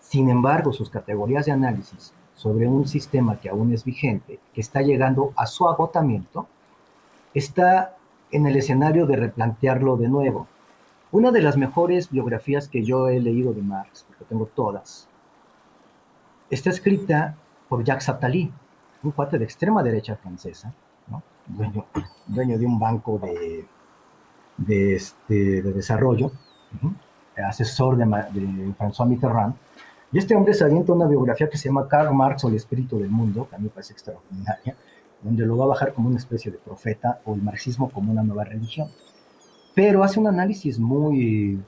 C: Sin embargo, sus categorías de análisis sobre un sistema que aún es vigente, que está llegando a su agotamiento, está en el escenario de replantearlo de nuevo. Una de las mejores biografías que yo he leído de Marx, porque tengo todas, está escrita por Jacques Attali, un cuate de extrema derecha francesa, dueño, dueño de un banco de, de, este, de desarrollo, asesor de, de, François Mitterrand. Y este hombre se avienta una biografía que se llama Karl Marx o el espíritu del mundo, que a mí me parece extraordinaria, donde lo va a bajar como una especie de profeta o el marxismo como una nueva religión. Pero hace un análisis muy,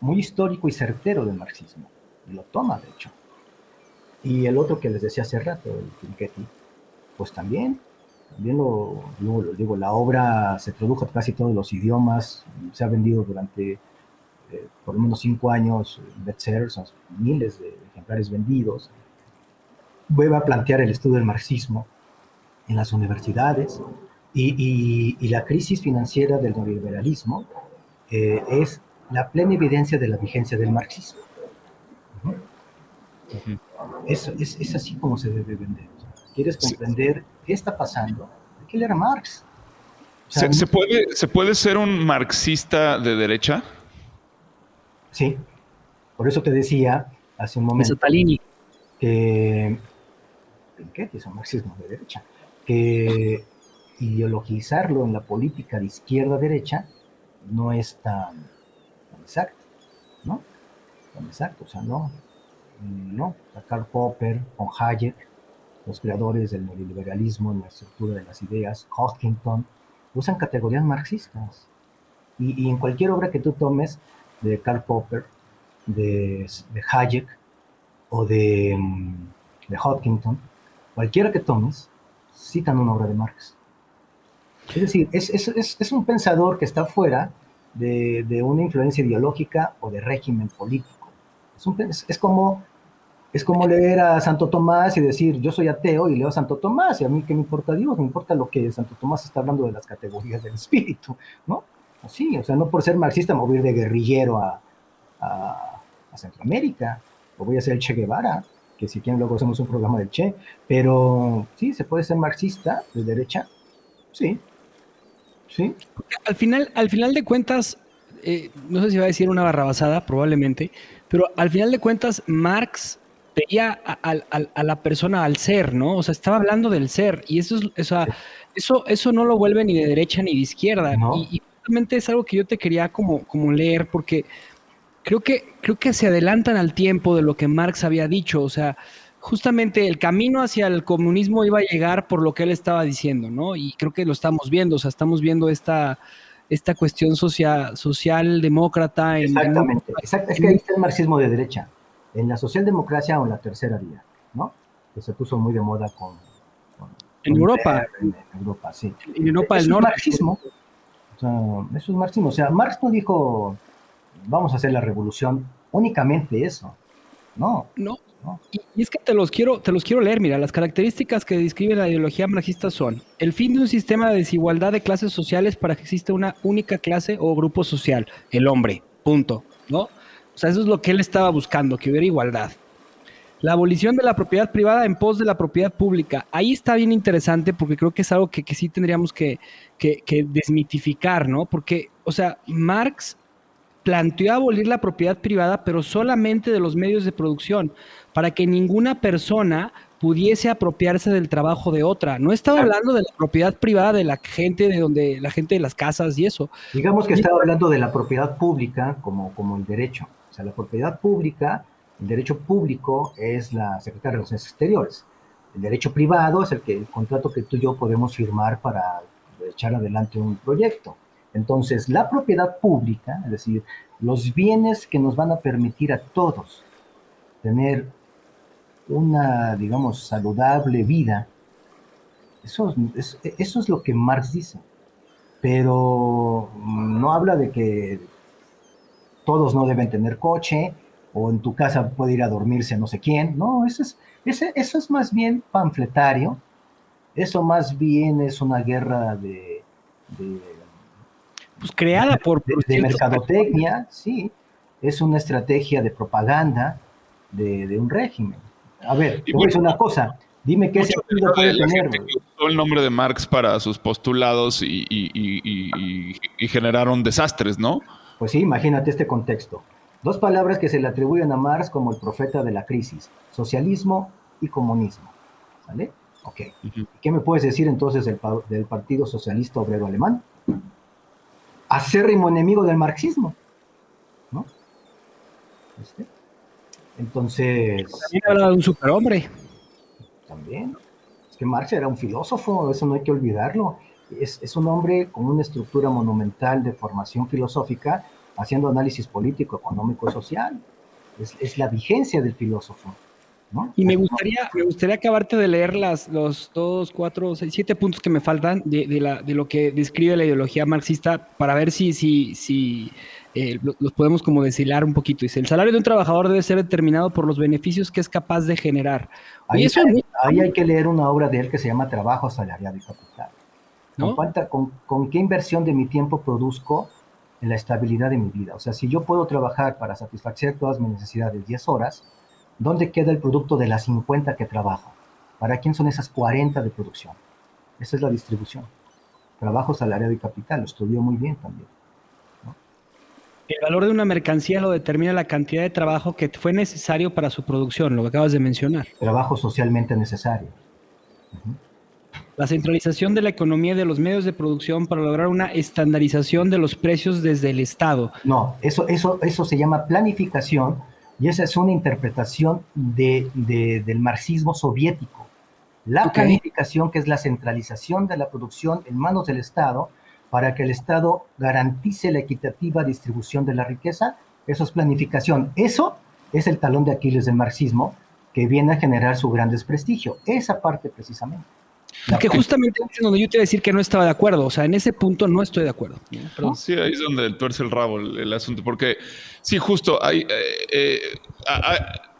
C: muy histórico y certero del marxismo. Y lo toma, de hecho. Y el otro que les decía hace rato, el Piketty, pues también también lo, lo, lo, digo, la obra se tradujo a casi todos los idiomas, se ha vendido durante eh, por lo menos cinco años bestsellers, miles de ejemplares vendidos. Vuelve a plantear el estudio del marxismo en las universidades y, y, y la crisis financiera del neoliberalismo eh, es la plena evidencia de la vigencia del marxismo. Uh. Uh -huh. Es, es, es, así como se debe vender. ¿Quieres comprender sí. Qué está pasando? Hay que leer a Marx.
B: O sea, ¿Se, ¿Se, puede, ¿Se puede ser un marxista de derecha?
C: Sí. Por eso te decía hace un momento
A: Talini.
C: que Piketty es un marxismo de derecha. Que ideologizarlo en la política de izquierda-derecha no es tan, tan, exacto, ¿no? Tan exacto, o sea, no. No, a Karl Popper, con Hayek, los creadores del neoliberalismo en la estructura de las ideas, Hodgkinson, usan categorías marxistas. Y, y, en cualquier obra que tú tomes de Karl Popper, de, de Hayek o de, de, Hodgkinson, cualquiera que tomes, citan una obra de Marx. Es decir, es, un pensador que está fuera de, de, una influencia ideológica o de régimen político. Es, es como Es como leer a Santo Tomás y decir, yo soy ateo y leo a Santo Tomás, y a mí qué me importa Dios, me importa lo que Santo Tomás está hablando de las categorías del espíritu, ¿no? Así, o sea, no por ser marxista me voy a ir de guerrillero a, a, Centroamérica, o voy a ser el Che Guevara, que si quieren luego hacemos un programa del Che, pero sí, se puede ser marxista de derecha, sí, sí.
A: Al final, al final de cuentas, eh, no sé si va a decir una barrabasada, probablemente, pero al final de cuentas, Marx veía a, a- la persona al ser, ¿no? O sea, estaba hablando del ser, y eso es, o sea, eso, eso no lo vuelve ni de derecha ni de izquierda.
C: No.
A: Y, y justamente es algo que yo te quería como, como leer, porque creo que, creo que se adelantan al tiempo de lo que Marx había dicho. O sea, justamente el camino hacia el comunismo iba a llegar por lo que él estaba diciendo, ¿no? Y creo que lo estamos viendo, o sea, estamos viendo esta, esta cuestión socia- socialdemócrata. en- en-
C: Exactamente, exact- es que ahí está el marxismo de derecha, en la socialdemocracia o en la tercera vía, ¿no? Que se puso muy de moda con... con-
A: En
C: con
A: Europa.
C: En Europa, sí.
A: en Europa del Norte.
C: marxismo. O sea, eso es marxismo. O sea, Marx no dijo, vamos a hacer la revolución, únicamente eso. No,
A: No.
C: no.
A: Y, y es que te los quiero, te los quiero leer. Mira, las características que describe la ideología marxista son el fin de un sistema de desigualdad de clases sociales para que exista una única clase o grupo social, el hombre. Punto. ¿No? O sea, eso es lo que él estaba buscando, que hubiera igualdad. La abolición de la propiedad privada en pos de la propiedad pública. Ahí está bien interesante porque creo que es algo que, que sí tendríamos que, que- que desmitificar, ¿no? Porque, o sea, Marx planteó abolir la propiedad privada, pero solamente de los medios de producción, para que ninguna persona pudiese apropiarse del trabajo de otra. No estaba hablando de la propiedad privada de la gente de donde la gente de las casas y eso.
C: Digamos que estaba hablando de la propiedad pública como, como el derecho. Sea, la propiedad pública, el derecho público es la Secretaría de Relaciones Exteriores. El derecho privado es el, que, el contrato que tú y yo podemos firmar para echar adelante un proyecto. Entonces, la propiedad pública, es decir, los bienes que nos van a permitir a todos tener una, digamos, saludable vida, eso es, es- eso es lo que Marx dice pero mm, no habla de que todos no deben tener coche o en tu casa puede ir a dormirse no sé quién. No, eso es, ese- eso es más bien panfletario. Eso más bien es una guerra de, de,
A: Pues creada por...
C: de-
A: por
C: de
A: ciertos
C: mercadotecnia, sí. Es una estrategia de propaganda de, de un régimen. A ver, te voy a decir una cosa. Dime qué sentido puede
B: la
C: tener.
B: gente que usó el nombre de Marx para sus postulados y, y- y- y- y- y generaron desastres, ¿no?
C: Pues sí, imagínate este contexto. Dos palabras que se le atribuyen a Marx como el profeta de la crisis, socialismo y comunismo. ¿Vale? Ok. ¿Qué me puedes decir entonces del, pa- del Partido Socialista Obrero Alemán? Acérrimo enemigo del marxismo. ¿No? ¿Viste? Entonces,
A: También habla de un superhombre.
C: también. Es que Marx era un filósofo, eso no hay que olvidarlo. Es, es un hombre con una estructura monumental de formación filosófica, haciendo análisis político, económico social. Es, es la vigencia del filósofo. ¿no?
A: Y me gustaría, me gustaría acabarte de leer las, los dos, cuatro, seis, siete puntos que me faltan de, de la, de lo que describe la ideología marxista para ver si, si, si eh, lo- los podemos como deshilar un poquito. Dice, el salario de un trabajador debe ser determinado por los beneficios que es capaz de generar.
C: Ahí,
A: eso
C: ahí hay que leer una obra de él que se llama Trabajo, Asalariado y Capital. ¿Con,
A: ¿no?
C: cuánta- con- con qué inversión de mi tiempo produzco en la estabilidad de mi vida? O sea, si yo puedo trabajar para satisfacer todas mis necesidades 10 horas, ¿dónde queda el producto de las 50 que trabajo? ¿Para quién son esas 40 de producción? Esa es la distribución. Trabajo, salariado y capital. Lo estudió muy bien también.
A: El valor de una mercancía lo determina la cantidad de trabajo que fue necesario para su producción, lo que acabas de mencionar.
C: Trabajo socialmente necesario.
A: La centralización de la economía y de los medios de producción para lograr una estandarización de los precios desde el Estado.
C: No, eso, eso, eso se llama planificación y esa es una interpretación de, de- del marxismo soviético. La planificación, que es la centralización de la producción en manos del Estado para que el Estado garantice la equitativa distribución de la riqueza, eso es planificación. Eso es el talón de Aquiles del marxismo que viene a generar su gran desprestigio. Esa parte precisamente. La-
A: Que justamente es donde yo te iba a decir que no estaba de acuerdo. O sea, en ese punto no estoy de acuerdo. ¿no? Perdón.
B: Sí, ahí es donde tuerce el rabo el, el asunto, porque sí, justo hay, eh, eh,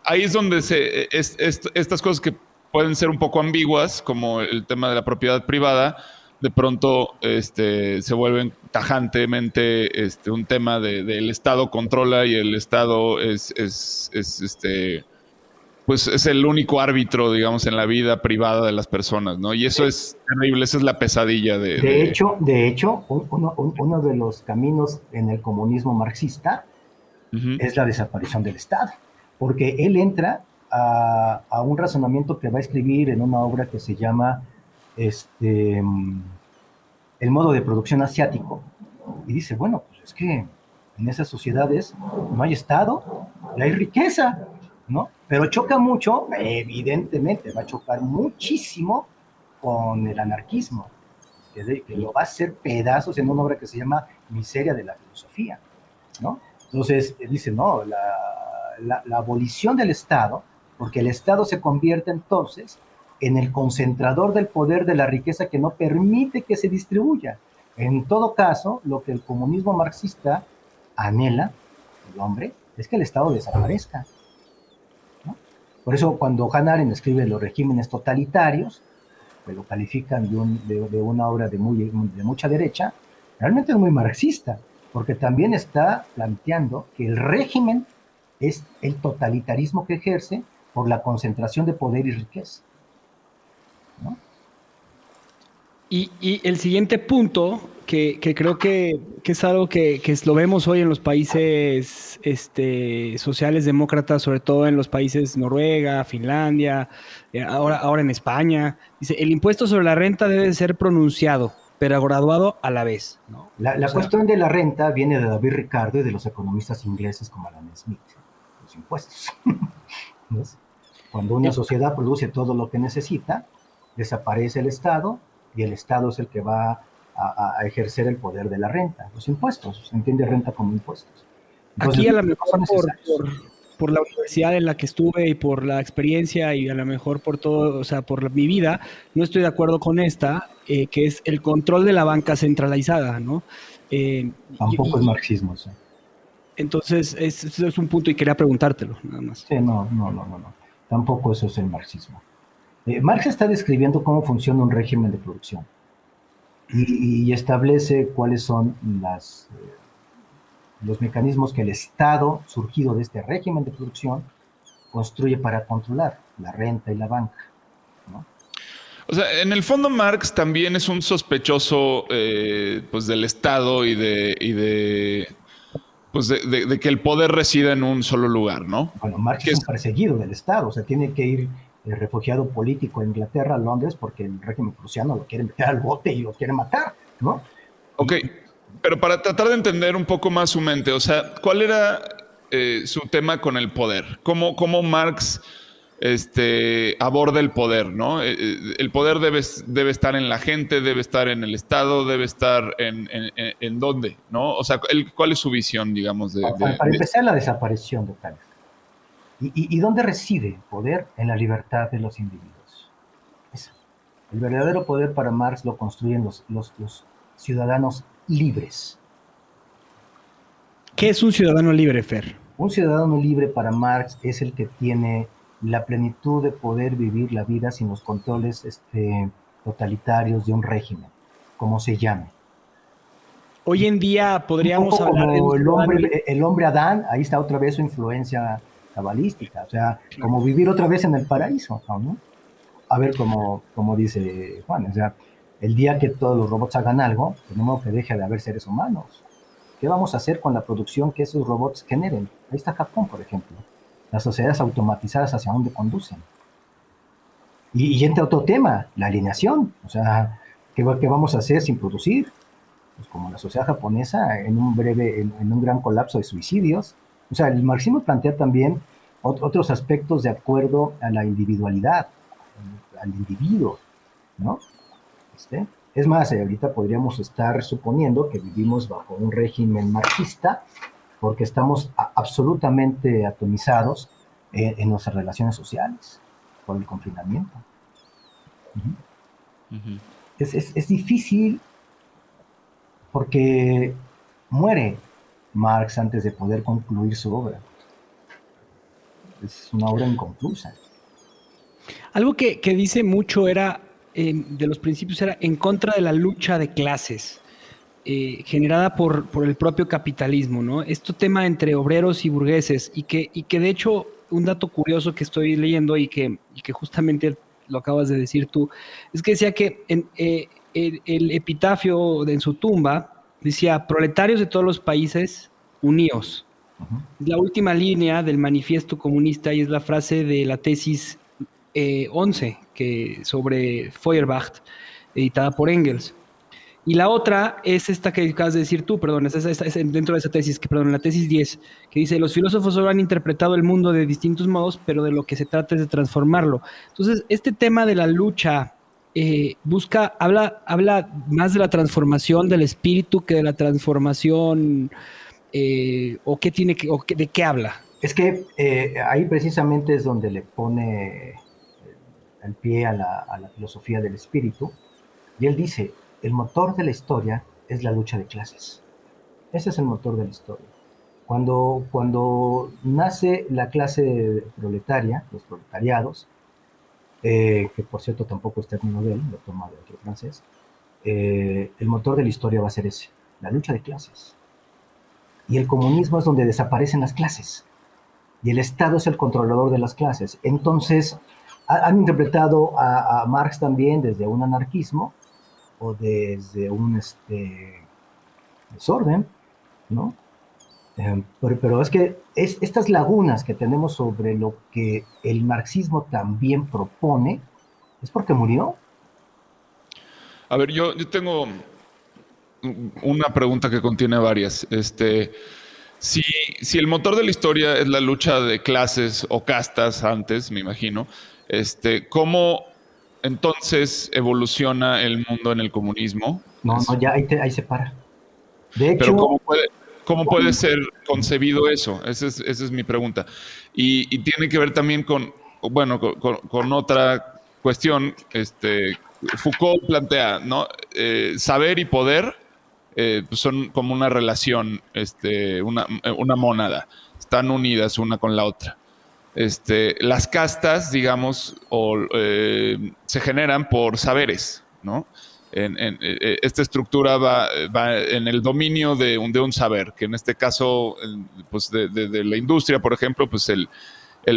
B: ahí es donde se, estas cosas que pueden ser un poco ambiguas, como el tema de la propiedad privada, de pronto este, se vuelven tajantemente este, un tema del de, Estado controla y el Estado es, es, es, este, pues es el único árbitro, digamos, en la vida privada de las personas, ¿no? Y eso es terrible, esa es la pesadilla de...
C: De, hecho, de hecho uno, uno, de los caminos en el comunismo marxista es la desaparición del Estado, porque él entra a, a, un razonamiento que va a escribir en una obra que se llama este, el modo de producción asiático y dice, bueno, pues es que en esas sociedades no hay Estado y hay riqueza, ¿no? Pero choca mucho, evidentemente, va a chocar muchísimo con el anarquismo, que, lo va a hacer pedazos en una obra que se llama Miseria de la Filosofía, ¿no? Entonces, dice, no, la, la abolición del Estado, porque el Estado se convierte entonces en el concentrador del poder de la riqueza que no permite que se distribuya. En todo caso, lo que el comunismo marxista anhela, el hombre, es que el Estado desaparezca. Por eso cuando Hannah Arendt escribe los regímenes totalitarios, que lo califican de, una obra de mucha derecha, realmente es muy marxista, porque también está planteando que el régimen es el totalitarismo que ejerce por la concentración de poder y riqueza.
A: Y, el siguiente punto, que, creo que, es algo que, lo vemos hoy en los países este, sociales demócratas, sobre todo en los países Noruega, Finlandia, eh, ahora, ahora en España, dice, el impuesto sobre la renta debe ser pronunciado, pero graduado a la vez.
C: La, cuestión de la renta viene de David Ricardo y de los economistas ingleses como Alan Smith, los impuestos. [LAUGHS] Cuando una sociedad produce todo lo que necesita, desaparece el Estado y el Estado es el que va a, ejercer el poder de la renta, los impuestos, se entiende renta como impuestos.
A: Aquí a lo mejor por, la universidad en la que estuve y por la experiencia y a lo mejor por todo, o sea, por mi vida, no estoy de acuerdo con esta, eh, que es el control de la banca centralizada, ¿no?
C: Eh, Tampoco es marxismo, sí.
A: Entonces, ese es un punto y quería preguntártelo, nada más.
C: Sí, no, no, no, no, no. Tampoco eso es el marxismo. Eh, Marx está describiendo cómo funciona un régimen de producción y, establece cuáles son las, eh, los mecanismos que el Estado, surgido de este régimen de producción, construye para controlar la renta y la banca.
B: O sea, en el fondo Marx también es un sospechoso eh, pues del Estado y de, y de pues de, que el poder resida en un solo lugar, ¿no?
C: Bueno, Marx es un perseguido del Estado, o sea, tiene que ir refugiado político en Inglaterra, Londres, porque el régimen prusiano lo quiere meter al bote y lo quiere matar, ¿no?
B: Ok, pero para tratar de entender un poco más su mente, o sea, ¿cuál era eh, su tema con el poder? ¿Cómo, cómo Marx este, aborda el poder, ¿no? Eh, eh, el poder debe, debe estar en la gente, debe estar en el Estado, debe estar en, en, dónde, ¿no? O sea, ¿cuál es su visión, digamos? De,
C: para, empezar, la desaparición de tal. ¿Y, dónde reside el poder? En la libertad de los individuos. El verdadero poder para Marx lo construyen los, los, ciudadanos libres.
A: ¿Qué es un ciudadano libre, Fer?
C: Un ciudadano libre para Marx es el que tiene la plenitud de poder vivir la vida sin los controles este, totalitarios de un régimen, como se llame.
A: Hoy en día podríamos hablar
C: de el hombre, el hombre Adán, ahí está otra vez su influencia cabalística, o sea, como vivir otra vez en el paraíso, ¿no? A ver, como, como dice Juan, o sea, el día que todos los robots hagan algo, tenemos que deje de haber seres humanos. ¿Qué vamos a hacer con la producción que esos robots generen? Ahí está Japón, por ejemplo. Las sociedades automatizadas hacia dónde conducen. Y, y entra otro tema, la alineación. O sea, ¿qué, ¿qué, vamos a hacer sin producir? Pues como la sociedad japonesa, en un breve, en un gran colapso de suicidios, o sea, el marxismo plantea también otros aspectos de acuerdo a la individualidad, al individuo, ¿no? Este, es más, eh, ahorita podríamos estar suponiendo que vivimos bajo un régimen marxista porque estamos absolutamente atomizados en, nuestras relaciones sociales por el confinamiento. es difícil porque muere Marx antes de poder concluir su obra. Es una obra inconclusa.
A: Algo que, que dice mucho era, eh, de los principios, era en contra de la lucha de clases. Eh, generada por, por, el propio capitalismo, ¿no? Este tema entre obreros y burgueses, y que, y que de hecho, un dato curioso que estoy leyendo y que, y que justamente lo acabas de decir tú, es que decía que en, eh, el, el, epitafio de, en su tumba decía, proletarios de todos los países, unidos. Uh -huh. La última línea del manifiesto comunista y es la frase de la tesis eh, 11 que, sobre Feuerbach, editada por Engels. Y la otra es esta que acabas de decir tú, perdón, es, es, es dentro de esa tesis, que, perdón, la tesis 10, que dice, los filósofos solo han interpretado el mundo de distintos modos, pero de lo que se trata es de transformarlo. Entonces, este tema de la lucha eh, busca, habla, habla más de la transformación del espíritu que de la transformación, eh, o qué tiene que, o qué, de qué habla.
C: Es que eh, ahí precisamente es donde le pone el pie a la, a la filosofía del espíritu, y él dice, el motor de la historia es la lucha de clases. Ese es el motor de la historia. Cuando, cuando nace la clase proletaria, los proletariados, eh, que por cierto tampoco es término de él, lo toma de otro francés, eh, el motor de la historia va a ser ese, la lucha de clases. Y el comunismo es donde desaparecen las clases. Y el Estado es el controlador de las clases. Entonces, han interpretado a, a Marx también desde un anarquismo, o desde un este, desorden, ¿no? Eh, pero, pero, es que es, estas lagunas que tenemos sobre lo que el marxismo también propone, ¿es porque murió?
B: A ver, yo, yo tengo una pregunta que contiene varias. Este, si, si el motor de la historia es la lucha de clases o castas antes, me imagino, este, ¿cómo entonces evoluciona el mundo en el comunismo.
C: No, no, ya ahí, te, ahí se para.
B: De hecho, Pero ¿cómo puede, cómo puede ser concebido eso? Esa es, mi pregunta. Y, tiene que ver también con, bueno, con, otra cuestión. Este, Foucault plantea, ¿no? Eh, saber y poder eh, son como una relación, este, una, mónada. Están unidas una con la otra. Este, las castas, digamos, eh, se generan por saberes, ¿no? En, eh, esta estructura va, en el dominio de un, saber, que en este caso, pues de, la industria, por ejemplo, pues el,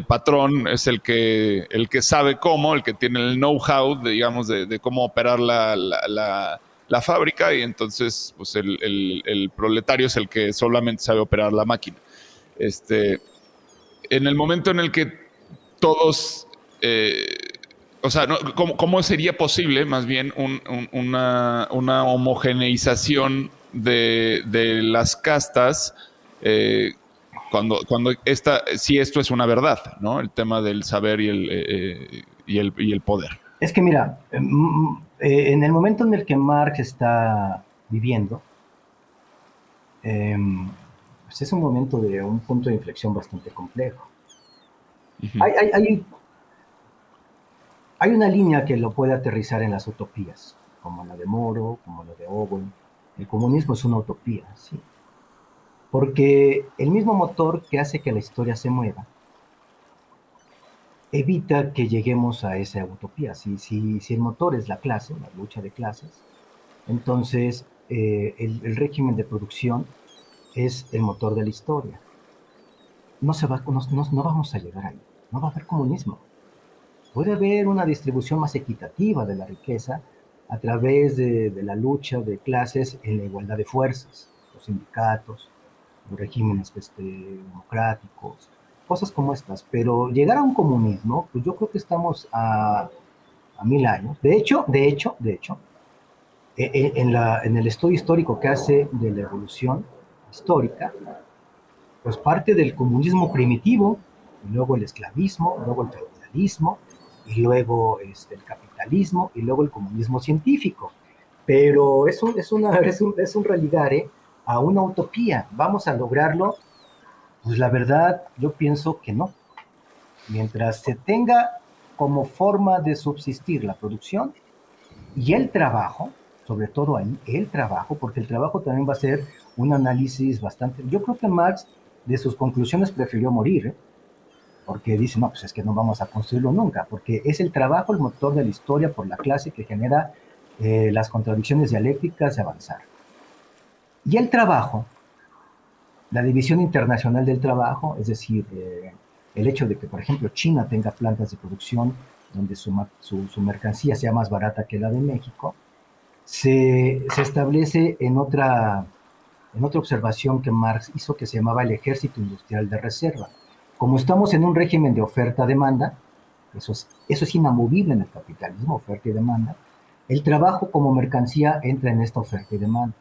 B: patrón es el que, el que sabe cómo, el que tiene el know-how, digamos, de, cómo operar la, fábrica, y entonces, pues el, proletario es el que solamente sabe operar la máquina. Este, en el momento en el que todos, eh, o sea. ¿cómo, ¿cómo, sería posible más bien un, un, una, una, homogeneización de, de, las castas eh, cuando, cuando esta, si esto es una verdad, ¿no? El tema del saber y el, eh, y el, y el poder.
C: Es que mira, en el momento en el que Marx está viviendo, eh, pues es un momento de un punto de inflexión bastante complejo. Uh -huh. hay, hay, hay, hay, una línea que lo puede aterrizar en las utopías, como la de Moro, como la de Owen. El comunismo es una utopía, sí. Porque el mismo motor que hace que la historia se mueva evita que lleguemos a esa utopía. Si, si, si el motor es la clase, la lucha de clases, entonces eh, el, el régimen de producción es el motor de la historia. No, se va, no, no, no, vamos a llegar ahí. No va a haber comunismo. Puede haber una distribución más equitativa de la riqueza a través de, de, la lucha de clases en la igualdad de fuerzas, los sindicatos, los regímenes este, democráticos, cosas como estas. Pero llegar a un comunismo, pues yo creo que estamos a, a mil años. De hecho, de hecho, de hecho, en, la, en el estudio histórico que hace de la evolución, histórica, pues parte del comunismo primitivo, y luego el esclavismo, luego el feudalismo, y luego este, el capitalismo, y luego el comunismo científico. Pero es un, es una, [LAUGHS] es un, es un religare a una utopía. ¿Vamos a lograrlo? Pues la verdad, yo pienso que no. Mientras se tenga como forma de subsistir la producción y el trabajo, sobre todo ahí, el trabajo, porque el trabajo también va a ser un análisis bastante... Yo creo que Marx, de sus conclusiones, prefirió morir, ¿eh? Porque dicen, no, pues es que no vamos a construirlo nunca, porque es el trabajo el motor de la historia por la clase que genera eh, las contradicciones dialécticas de avanzar. Y el trabajo, la división internacional del trabajo, es decir, eh, el hecho de que, por ejemplo, China tenga plantas de producción donde su, su, mercancía sea más barata que la de México, se, se, establece en otra, en otra observación que Marx hizo que se llamaba el ejército industrial de reserva. Como estamos en un régimen de oferta-demanda, eso es, inamovible en el capitalismo, oferta y demanda, el trabajo como mercancía entra en esta oferta y demanda.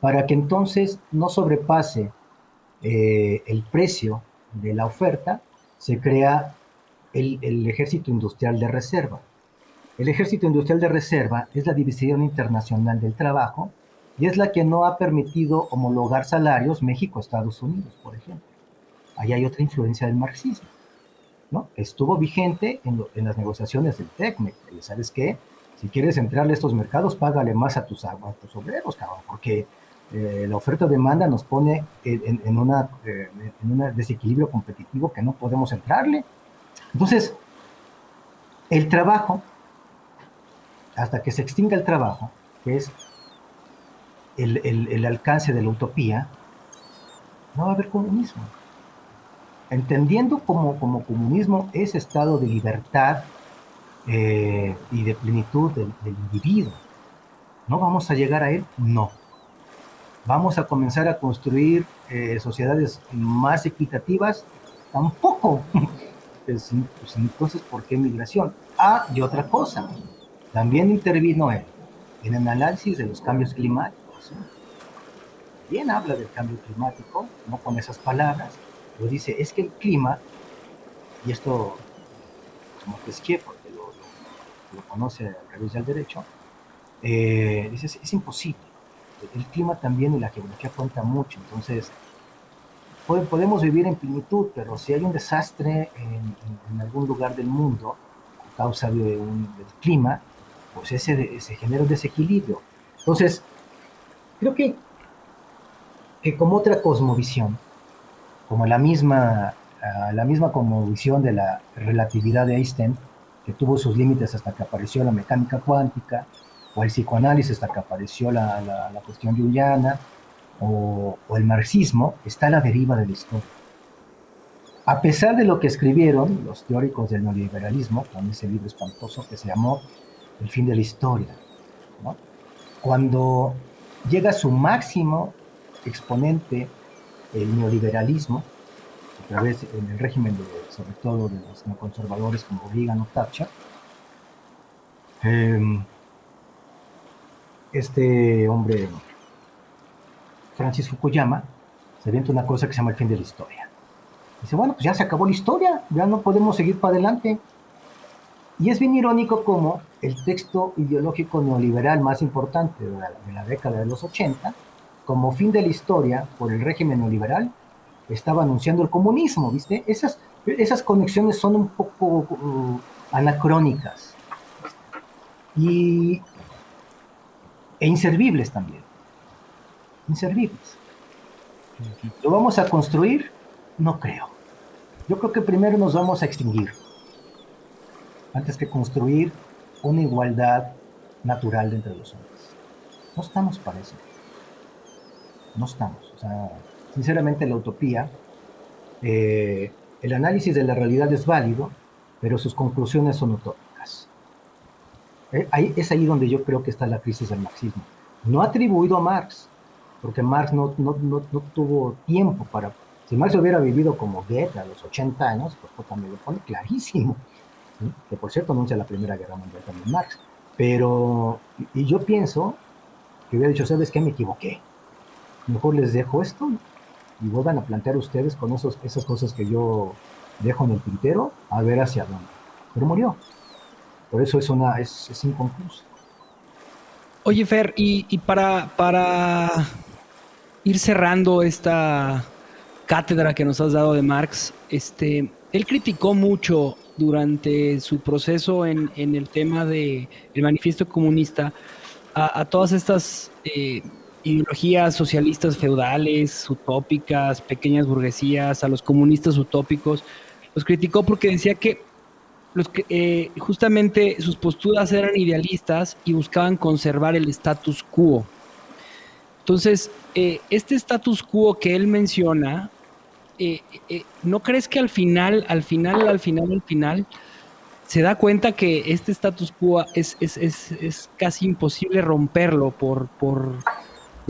C: Para que entonces no sobrepase eh, el precio de la oferta, se crea el, ejército industrial de reserva. El ejército industrial de reserva es la división internacional del trabajo y es la que no ha permitido homologar salarios México-Estados Unidos, por ejemplo. Ahí hay otra influencia del marxismo. ¿no? Estuvo vigente en, las negociaciones del TECMEC. ¿Sabes qué? Si quieres entrarle a estos mercados, págale más a tus, a tus obreros, cabrón, porque eh, la oferta-demanda nos pone eh, en un desequilibrio competitivo que no podemos entrarle. Entonces, el trabajo, hasta que se extinga el trabajo, que es el, el, alcance de la utopía, no va a haber comunismo. Entendiendo como, como comunismo ese estado de libertad eh, y de plenitud del, individuo. ¿No vamos a llegar a él? No. ¿Vamos a comenzar a construir eh, sociedades más equitativas? Tampoco. [LAUGHS] Pues, pues, entonces, ¿por qué migración? Ah, y otra cosa, también intervino él en el análisis de los cambios climáticos. Bien habla del cambio climático, no con esas palabras, pero dice, es que el clima, y esto como es que porque lo, lo, conoce a través del derecho, eh, dice, es imposible el clima también y la geografía cuenta mucho, entonces podemos vivir en plenitud, pero si hay un desastre en, algún lugar del mundo a causa de un, del clima, pues ese, se genera un desequilibrio. Entonces, creo que, que como otra cosmovisión, como la misma, ah, la misma cosmovisión de la relatividad de Einstein, que tuvo sus límites hasta que apareció la mecánica cuántica, o el psicoanálisis hasta que apareció la, la, cuestión junguiana, o, o, el marxismo, está a la deriva de la historia. A pesar de lo que escribieron los teóricos del neoliberalismo, con ese libro espantoso que se llamó El fin de la historia, ¿no? cuando llega su máximo exponente el neoliberalismo, a través del régimen, de, sobre todo de los neoconservadores como Reagan o Thatcher, eh, este hombre, Francis Fukuyama, se avienta una cosa que se llama el fin de la historia. Dice, bueno, pues ya se acabó la historia, ya no podemos seguir para adelante. Y es bien irónico como el texto ideológico neoliberal más importante de la, de la, década de los 80, como fin de la historia por el régimen neoliberal, estaba anunciando el comunismo, ¿viste? Esas, esas conexiones son un poco uh, anacrónicas. Y e inservibles también. Inservibles. ¿Lo vamos a construir? No creo. Yo creo que primero nos vamos a extinguir antes que construir una igualdad natural entre los hombres. No estamos para eso. No estamos. O sea, sinceramente la utopía, eh, el análisis de la realidad es válido, pero sus conclusiones son utópicas. Eh, es ahí donde yo creo que está la crisis del marxismo. No atribuido a Marx, porque Marx no, no, no, tuvo tiempo para... Si Marx hubiera vivido como Goethe a los 80 años, pues, también lo pone clarísimo. Que por cierto anuncia la Primera Guerra Mundial también Marx. Pero, y yo pienso que hubiera dicho, ¿sabes qué? Me equivoqué. Mejor les dejo esto y vuelvan a plantear ustedes con esos, esas cosas que yo dejo en el tintero a ver hacia dónde. Pero murió. Por eso es, una, es, es inconcluso.
A: Oye, Fer, y, para, para ir cerrando esta cátedra que nos has dado de Marx, este, él criticó mucho durante su proceso en, el tema del el manifiesto comunista a, todas estas eh, ideologías socialistas feudales, utópicas, pequeñas burguesías, a los comunistas utópicos, los criticó porque decía que, los eh, justamente sus posturas eran idealistas y buscaban conservar el status quo. Entonces, eh, este status quo que él menciona, eh, ¿no crees que al final, al final, al final, al final, se da cuenta que este status quo es, es, es, es casi imposible romperlo por, por,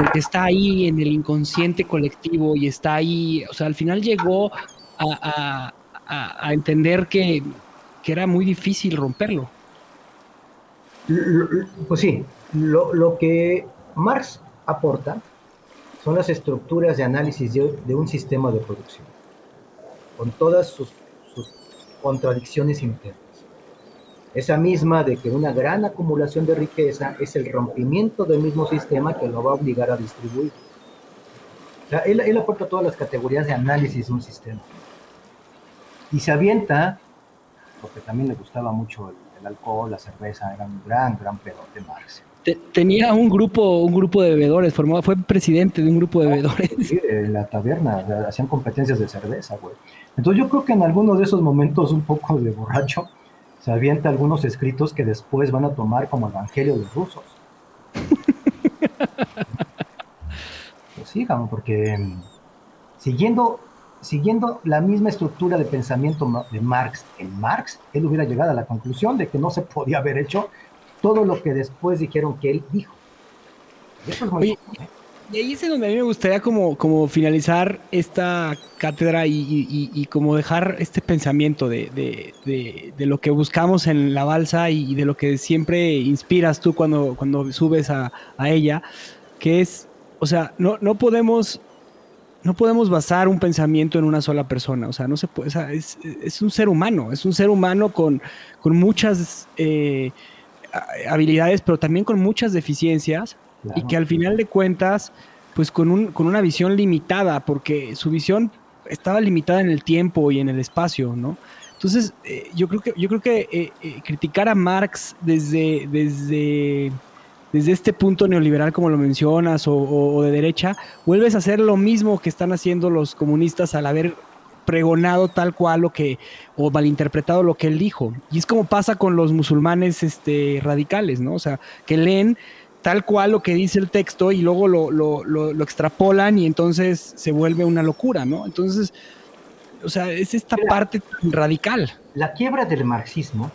A: porque está ahí en el inconsciente colectivo y está ahí, o sea, al final llegó a, entender que, era muy difícil romperlo.
C: Pues sí, lo, que Marx aporta son las estructuras de análisis de, de un sistema de producción, con todas sus, sus contradicciones internas esa misma de que una gran acumulación de riqueza es el rompimiento del mismo sistema que lo va a obligar a distribuir. O sea, él, él aporta todas las categorías de análisis de un sistema. Y se avienta, porque también le gustaba mucho el, el alcohol, la cerveza, era un gran, gran pedo de Marx.
A: Tenía un grupo, un grupo de bebedores, formado, fue presidente de un grupo de bebedores.
C: Sí, en la taberna, hacían competencias de cerveza, güey. Entonces yo creo que en algunos de esos momentos un poco de borracho, se avienta algunos escritos que después van a tomar como evangelio de rusos. [LAUGHS] pues sí, porque mm, siguiendo, siguiendo la misma estructura de pensamiento de Marx en Marx, él hubiera llegado a la conclusión de que no se podía haber hecho todo lo que después dijeron que él dijo.
A: Eso es muy Oye, y ahí es donde a mí me gustaría como, como finalizar esta cátedra y, y, y como dejar este pensamiento de, de, de, lo que buscamos en la balsa y, de lo que siempre inspiras tú cuando, cuando subes a, a ella, que es, o sea, no, no podemos no podemos basar un pensamiento en una sola persona, o sea, no se puede, es, es, un ser humano, es un ser humano con, con muchas eh, habilidades, pero también con muchas deficiencias, Claro. y que al final de cuentas, pues con, un, con una visión limitada, porque su visión estaba limitada en el tiempo y en el espacio, ¿no? Entonces, eh, yo creo que, yo creo que eh, eh, criticar a Marx desde, desde, desde este punto neoliberal, como lo mencionas, o, o, o, de derecha, vuelves a hacer lo mismo que están haciendo los comunistas al haber pregonado tal cual lo que, o malinterpretado lo que él dijo. Y es como pasa con los musulmanes este, radicales, ¿no? O sea, que leen tal cual lo que dice el texto y luego lo, lo, lo, lo, extrapolan y entonces se vuelve una locura, ¿no? Entonces, o sea, es esta Mira, parte radical.
C: La quiebra del marxismo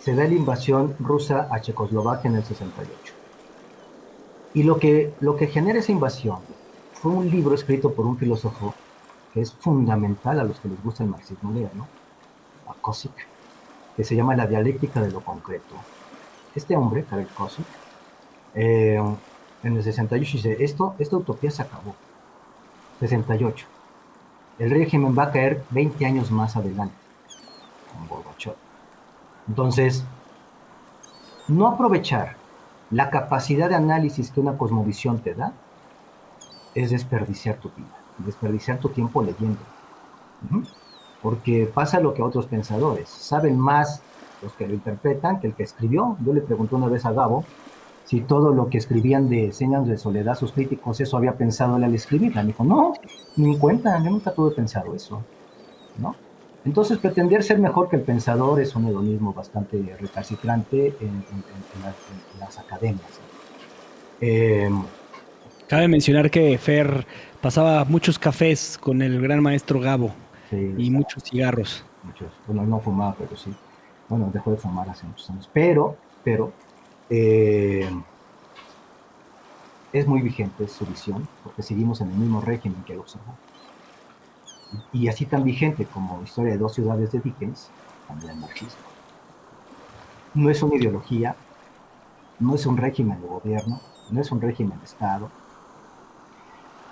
C: se da en la invasión rusa a Checoslovaquia en el 68. Y lo que, lo que genera esa invasión fue un libro escrito por un filósofo que es fundamental a los que les gusta el marxismo, ¿no? A Kosik, que se llama La dialéctica de lo concreto. Este hombre, Karel Kosik, eh, en el 68 dice, esto, esta utopía se acabó. 68. El régimen va a caer 20 años más adelante, con. Entonces, no aprovechar la capacidad de análisis que una cosmovisión te da es desperdiciar tu vida, desperdiciar tu tiempo leyendo. Porque pasa lo que a otros pensadores, saben más los que lo interpretan que el que escribió. Yo le pregunté una vez a Gabo si todo lo que escribían de Señas de Soledad, sus críticos, eso había pensado él al escribirla. Me dijo, no, ni en cuenta, yo nunca tuve pensado eso, ¿no? Entonces, pretender ser mejor que el pensador es un hedonismo bastante recalcitrante en, en, en, las, en las, academias.
A: Eh, Cabe mencionar que Fer pasaba muchos cafés con el gran maestro Gabo sí, y muchos cigarros.
C: Muchos, bueno, no fumaba, pero sí. Bueno, dejó de fumar hace muchos años. Pero, pero, eh, es muy vigente su visión, porque seguimos en el mismo régimen que él observó. Y así tan vigente como Historia de dos ciudades de Dickens, también el marxismo. No es una ideología, no es un régimen de gobierno, no es un régimen de Estado,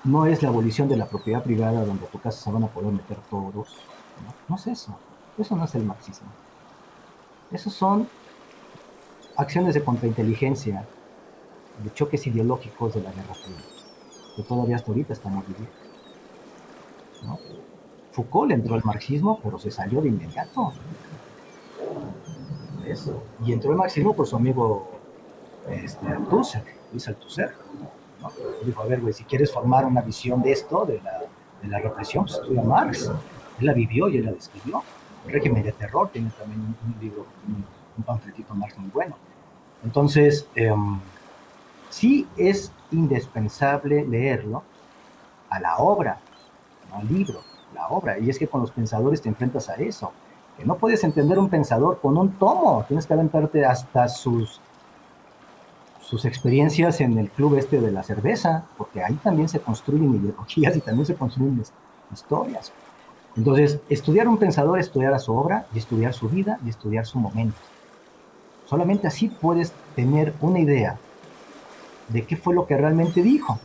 C: no es la abolición de la propiedad privada donde a tu casa se van a poder meter todos, no, no es eso, eso no es el marxismo. Esos son acciones de contrainteligencia, de choques ideológicos de la Guerra Fría, que todavía hasta ahorita estamos viviendo. Foucault entró al marxismo, pero se salió de inmediato. Eso. Y entró al marxismo por su amigo este, Althusser, Luis Althusser. ¿no? Dijo, a ver, güey, si quieres formar una visión de esto, de la, de la represión, pues estudia Marx. Él la vivió y él la describió. El régimen de terror tiene también un, libro, un, panfletito Marx muy bueno. Entonces, em, sí es indispensable leerlo a la obra, no al libro, la obra. Y es que con los pensadores te enfrentas a eso. Que no puedes entender un pensador con un tomo, tienes que aventarte hasta sus sus experiencias en el club este de la cerveza, porque ahí también se construyen ideologías y también se construyen historias. Entonces, estudiar un pensador, estudiar a su obra, y estudiar su vida, y estudiar su momento. Solamente así puedes tener una idea de qué fue lo que realmente dijo.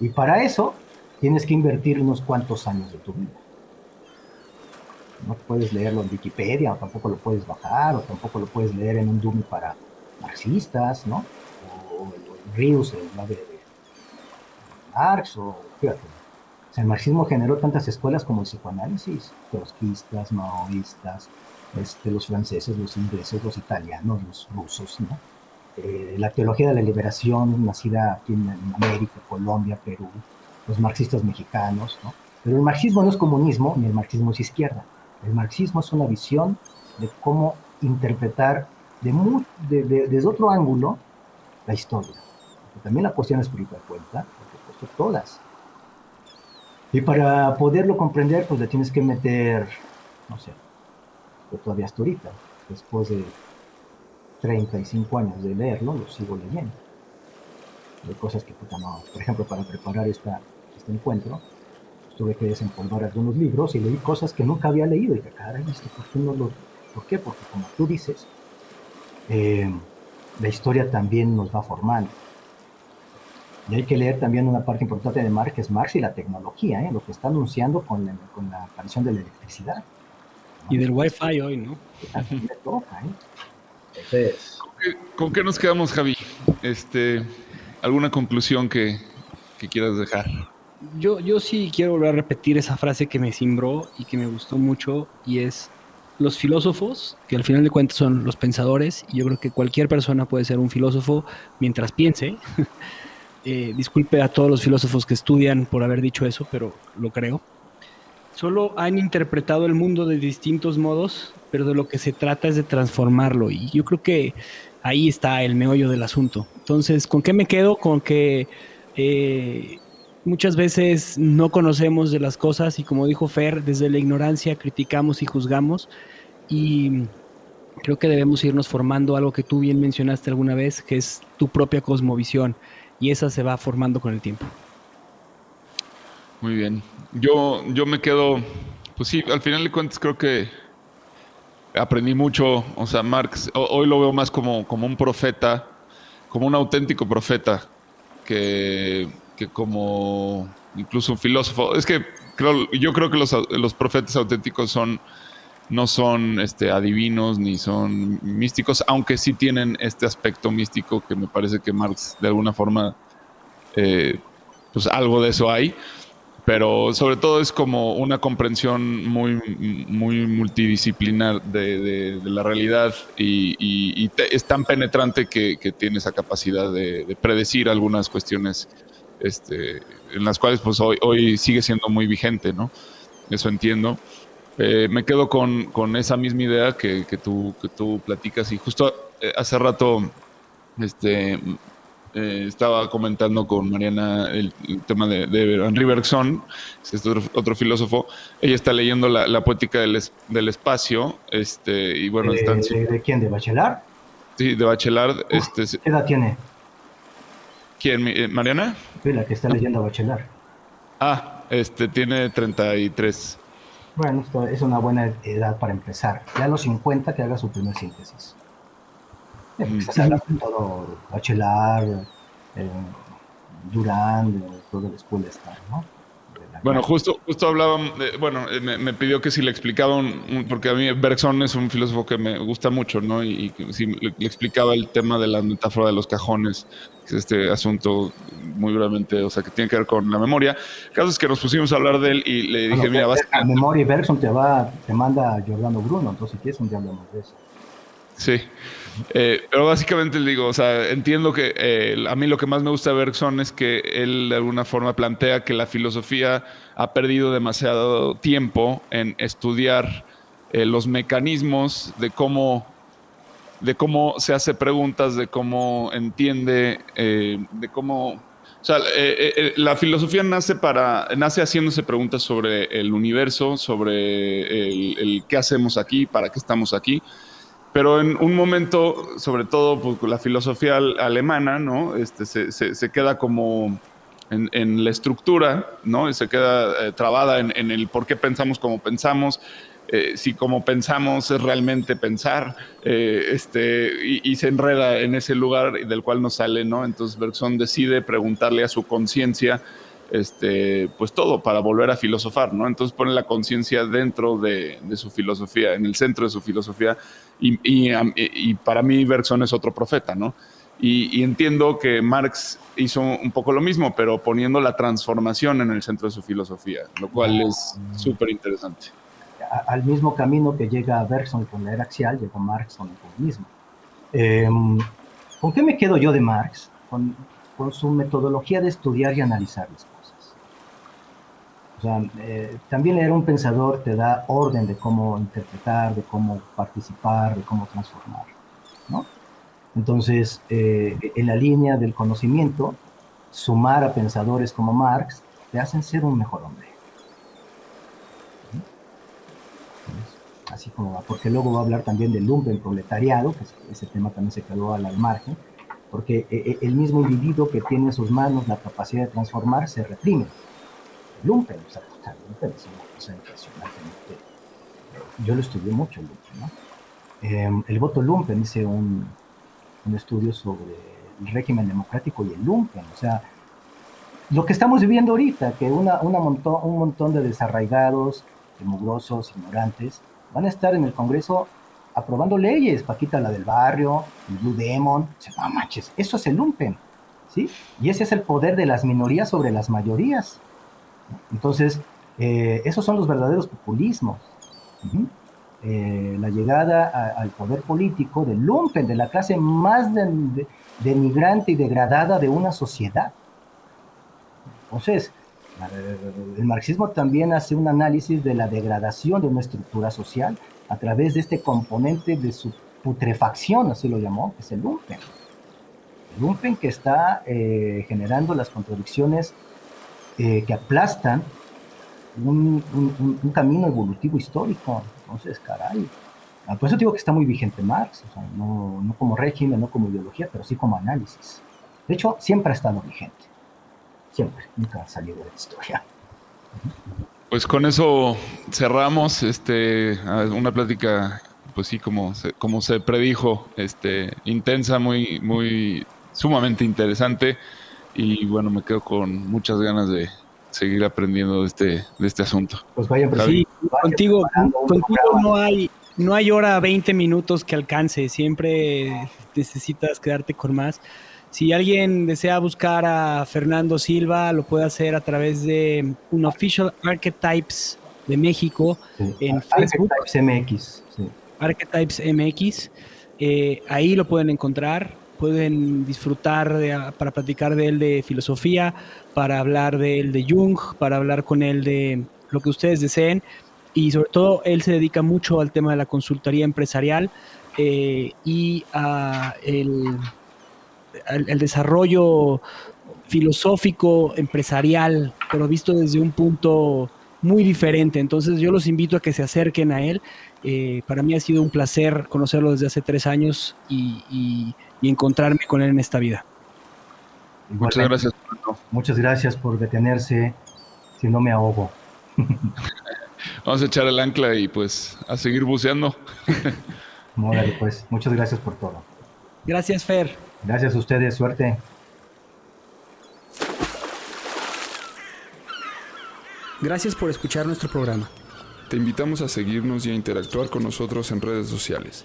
C: Y para eso tienes que invertir unos cuantos años de tu vida. No puedes leerlo en Wikipedia, o tampoco lo puedes bajar, o tampoco lo puedes leer en un Dummy para marxistas, ¿no? Rius, el de, de Marx, o fíjate, el marxismo generó tantas escuelas como el psicoanálisis, trotskistas, maoístas, este, los franceses, los ingleses, los italianos, los rusos, ¿no? Eh, la teología de la liberación, nacida aquí en, América, Colombia, Perú, los marxistas mexicanos, ¿no? Pero el marxismo no es comunismo, ni el marxismo es izquierda. El marxismo es una visión de cómo interpretar de, desde otro ángulo la historia también la cuestión espiritual cuenta, por supuesto, todas. Y para poderlo comprender, pues le tienes que meter, no sé, todavía hasta ahorita, después de 35 años de leerlo, lo sigo leyendo. Hay cosas que, puta, no. Por ejemplo, para preparar esta, este encuentro, pues, tuve que desempolvar algunos libros y leí cosas que nunca había leído. Y dije, caray, ¿por qué no lo.? ¿Por qué? Porque, como tú dices, eh, la historia también nos va formando. Y hay que leer también una parte importante de Marx, que es Marx y la tecnología, ¿eh? lo que está anunciando con la, con la aparición de la electricidad.
A: Y del Wi-Fi hoy, ¿no?
B: ¿eh? ¿Con, qué, nos quedamos, Javi? Este, ¿Alguna conclusión que, que quieras dejar?
A: Yo, yo sí quiero volver a repetir esa frase que me cimbró y que me gustó mucho, y es los filósofos, que al final de cuentas son los pensadores, y yo creo que cualquier persona puede ser un filósofo mientras piense. [LAUGHS] Eh, disculpe a todos los filósofos que estudian por haber dicho eso, pero lo creo. Solo han interpretado el mundo de distintos modos, pero de lo que se trata es de transformarlo. Y yo creo que ahí está el meollo del asunto. Entonces, ¿con qué me quedo? Con que eh, muchas veces no conocemos de las cosas y como dijo Fer, desde la ignorancia criticamos y juzgamos. Y creo que debemos irnos formando algo que tú bien mencionaste alguna vez, que es tu propia cosmovisión y esa se va formando con el tiempo.
B: Muy bien. Yo, yo me quedo, pues sí, al final de cuentas creo que aprendí mucho, o sea, Marx, hoy lo veo más como, como un profeta, como un auténtico profeta, que, que como incluso un filósofo. Es que creo, yo creo que los, los profetas auténticos son no son este, adivinos ni son místicos, aunque sí tienen este aspecto místico que me parece que Marx de alguna forma, eh, pues algo de eso hay, pero sobre todo es como una comprensión muy, muy multidisciplinar de, la realidad y, es tan penetrante que, tiene esa capacidad de, predecir algunas cuestiones este, en las cuales pues hoy, hoy sigue siendo muy vigente, ¿no? Eso entiendo. Eh, me quedo con, con, esa misma idea que, que, tú, que tú platicas y justo eh, hace rato este, eh, estaba comentando con Mariana el, tema de, de, Henri Bergson, es otro, otro, filósofo. Ella está leyendo la, la poética del, del, espacio. Este, y bueno,
C: ¿De,
B: están,
C: de, quién? ¿De Bachelard?
B: Sí, de Bachelard. este,
C: ¿Qué edad tiene?
B: ¿Quién? ¿Mariana?
C: Sí, la que está leyendo Bachelard.
B: Ah, este, tiene 33.
C: Bueno, esto es una buena edad para empezar. Ya a los 50 que haga su primer síntesis. Estás hablando todo Bachelard, eh, Durán, toda la escuela está, ¿no?
B: Bueno, justo, justo hablaban, bueno, eh, me, pidió que si le explicaba, porque a mí Bergson es un filósofo que me gusta mucho, ¿no? Y, si le, explicaba el tema de la metáfora de los cajones, que es este asunto muy brevemente, o sea, que tiene que ver con la memoria. El caso es que nos pusimos a hablar de él y le dije, mira, vas
C: a... memoria y Bergson te va, te manda Giordano Bruno, entonces ¿qué es un día de eso.
B: Sí. Eh, pero básicamente digo, o sea, entiendo que eh, a mí lo que más me gusta de Bergson es que él de alguna forma plantea que la filosofía ha perdido demasiado tiempo en estudiar eh, los mecanismos de cómo, de cómo se hace preguntas, de cómo entiende, de cómo o sea, la filosofía nace para, nace haciéndose preguntas sobre el universo, sobre el, qué hacemos aquí, para qué estamos aquí. Pero en un momento, sobre todo pues, la filosofía alemana, ¿no? Este, se, queda como en, la estructura, ¿no? Se queda eh, trabada en, el por qué pensamos como pensamos, eh, si como pensamos es realmente pensar, eh, este, y, se enreda en ese lugar del cual no sale, ¿no? Entonces Bergson decide preguntarle a su conciencia, este, pues todo para volver a filosofar, ¿no? Entonces pone la conciencia dentro de, su filosofía, en el centro de su filosofía, y, para mí Bergson es otro profeta, ¿no? Y, entiendo que Marx hizo un poco lo mismo, pero poniendo la transformación en el centro de su filosofía, lo cual es súper interesante
C: al mismo camino que llega Bergson con la era axial, llegó Marx con el comunismo. Em, ¿Con qué me quedo yo de Marx? Con, con, su metodología de estudiar y analizar las. Sea, eh, también era un pensador, te da orden de cómo interpretar, de cómo participar, de cómo transformar. Entonces, eh, en la línea del conocimiento, sumar a pensadores como Marx te hacen ser un mejor hombre. así como va, porque luego va a hablar también del lumpen proletariado, que ese tema también se quedó al margen, porque eh, el mismo individuo que tiene en sus manos la capacidad de transformar se reprime. Lumpen, o sea, lumpen es una cosa impresionantemente. Yo lo estudié mucho, el lumpen, ¿no? Em, el voto lumpen, hice un, un estudio sobre el régimen democrático y el lumpen, o sea, lo que estamos viviendo ahorita, que una, una montón, un montón de desarraigados, mugrosos, ignorantes, van a estar en el Congreso aprobando leyes, Paquita la del barrio, el Blue Demon, no manches, eso es el lumpen, ¿sí? Y ese es el poder de las minorías sobre las mayorías. Entonces, eh, esos son los verdaderos populismos. Eh, la llegada al poder político del lumpen, de la clase más denigrante y degradada de una sociedad. Entonces, el marxismo también hace un análisis de la degradación de una estructura social a través de este componente de su putrefacción, así lo llamó, que es el lumpen. El lumpen que está eh, generando las contradicciones eh, que aplastan un, camino evolutivo histórico. Entonces, caray. Ah, por eso digo que está muy vigente Marx, no, no como régimen, no como ideología, pero sí como análisis. De hecho, siempre ha estado vigente siempre, nunca ha salido de la historia.
B: Pues con eso cerramos este una plática, pues sí, como se, como se predijo, este, intensa, muy, muy sumamente interesante. Y bueno, me quedo con muchas ganas de seguir aprendiendo de este, de este asunto.
A: Pues vayan, sí, contigo, contigo no hay, no hay hora 20 minutos que alcance, siempre necesitas quedarte con más. Si alguien desea buscar a Fernando Silva, lo puede hacer a través de un Official Archetypes de México en Facebook.
C: Archetypes MX.
A: Archetypes MX. Eh, ahí lo pueden encontrar. Pueden disfrutar para platicar de él de filosofía, para hablar de él de Jung, para hablar con él de lo que ustedes deseen. Y sobre todo, él se dedica mucho al tema de la consultoría empresarial eh, y a el el, desarrollo filosófico, empresarial, pero visto desde un punto muy diferente. Entonces yo los invito a que se acerquen a él. Eh, para mí ha sido un placer conocerlo desde hace tres años y, encontrarme con él en esta vida.
B: Muchas gracias.
C: Muchas gracias por detenerse, si no me ahogo. [LAUGHS]
B: Vamos a echar el ancla y pues a seguir buceando. [LAUGHS]
C: pues muchas gracias por todo.
A: Gracias, Fer.
C: Gracias a ustedes, suerte.
A: Gracias por escuchar nuestro programa.
D: Te invitamos a seguirnos y a interactuar con nosotros en redes sociales.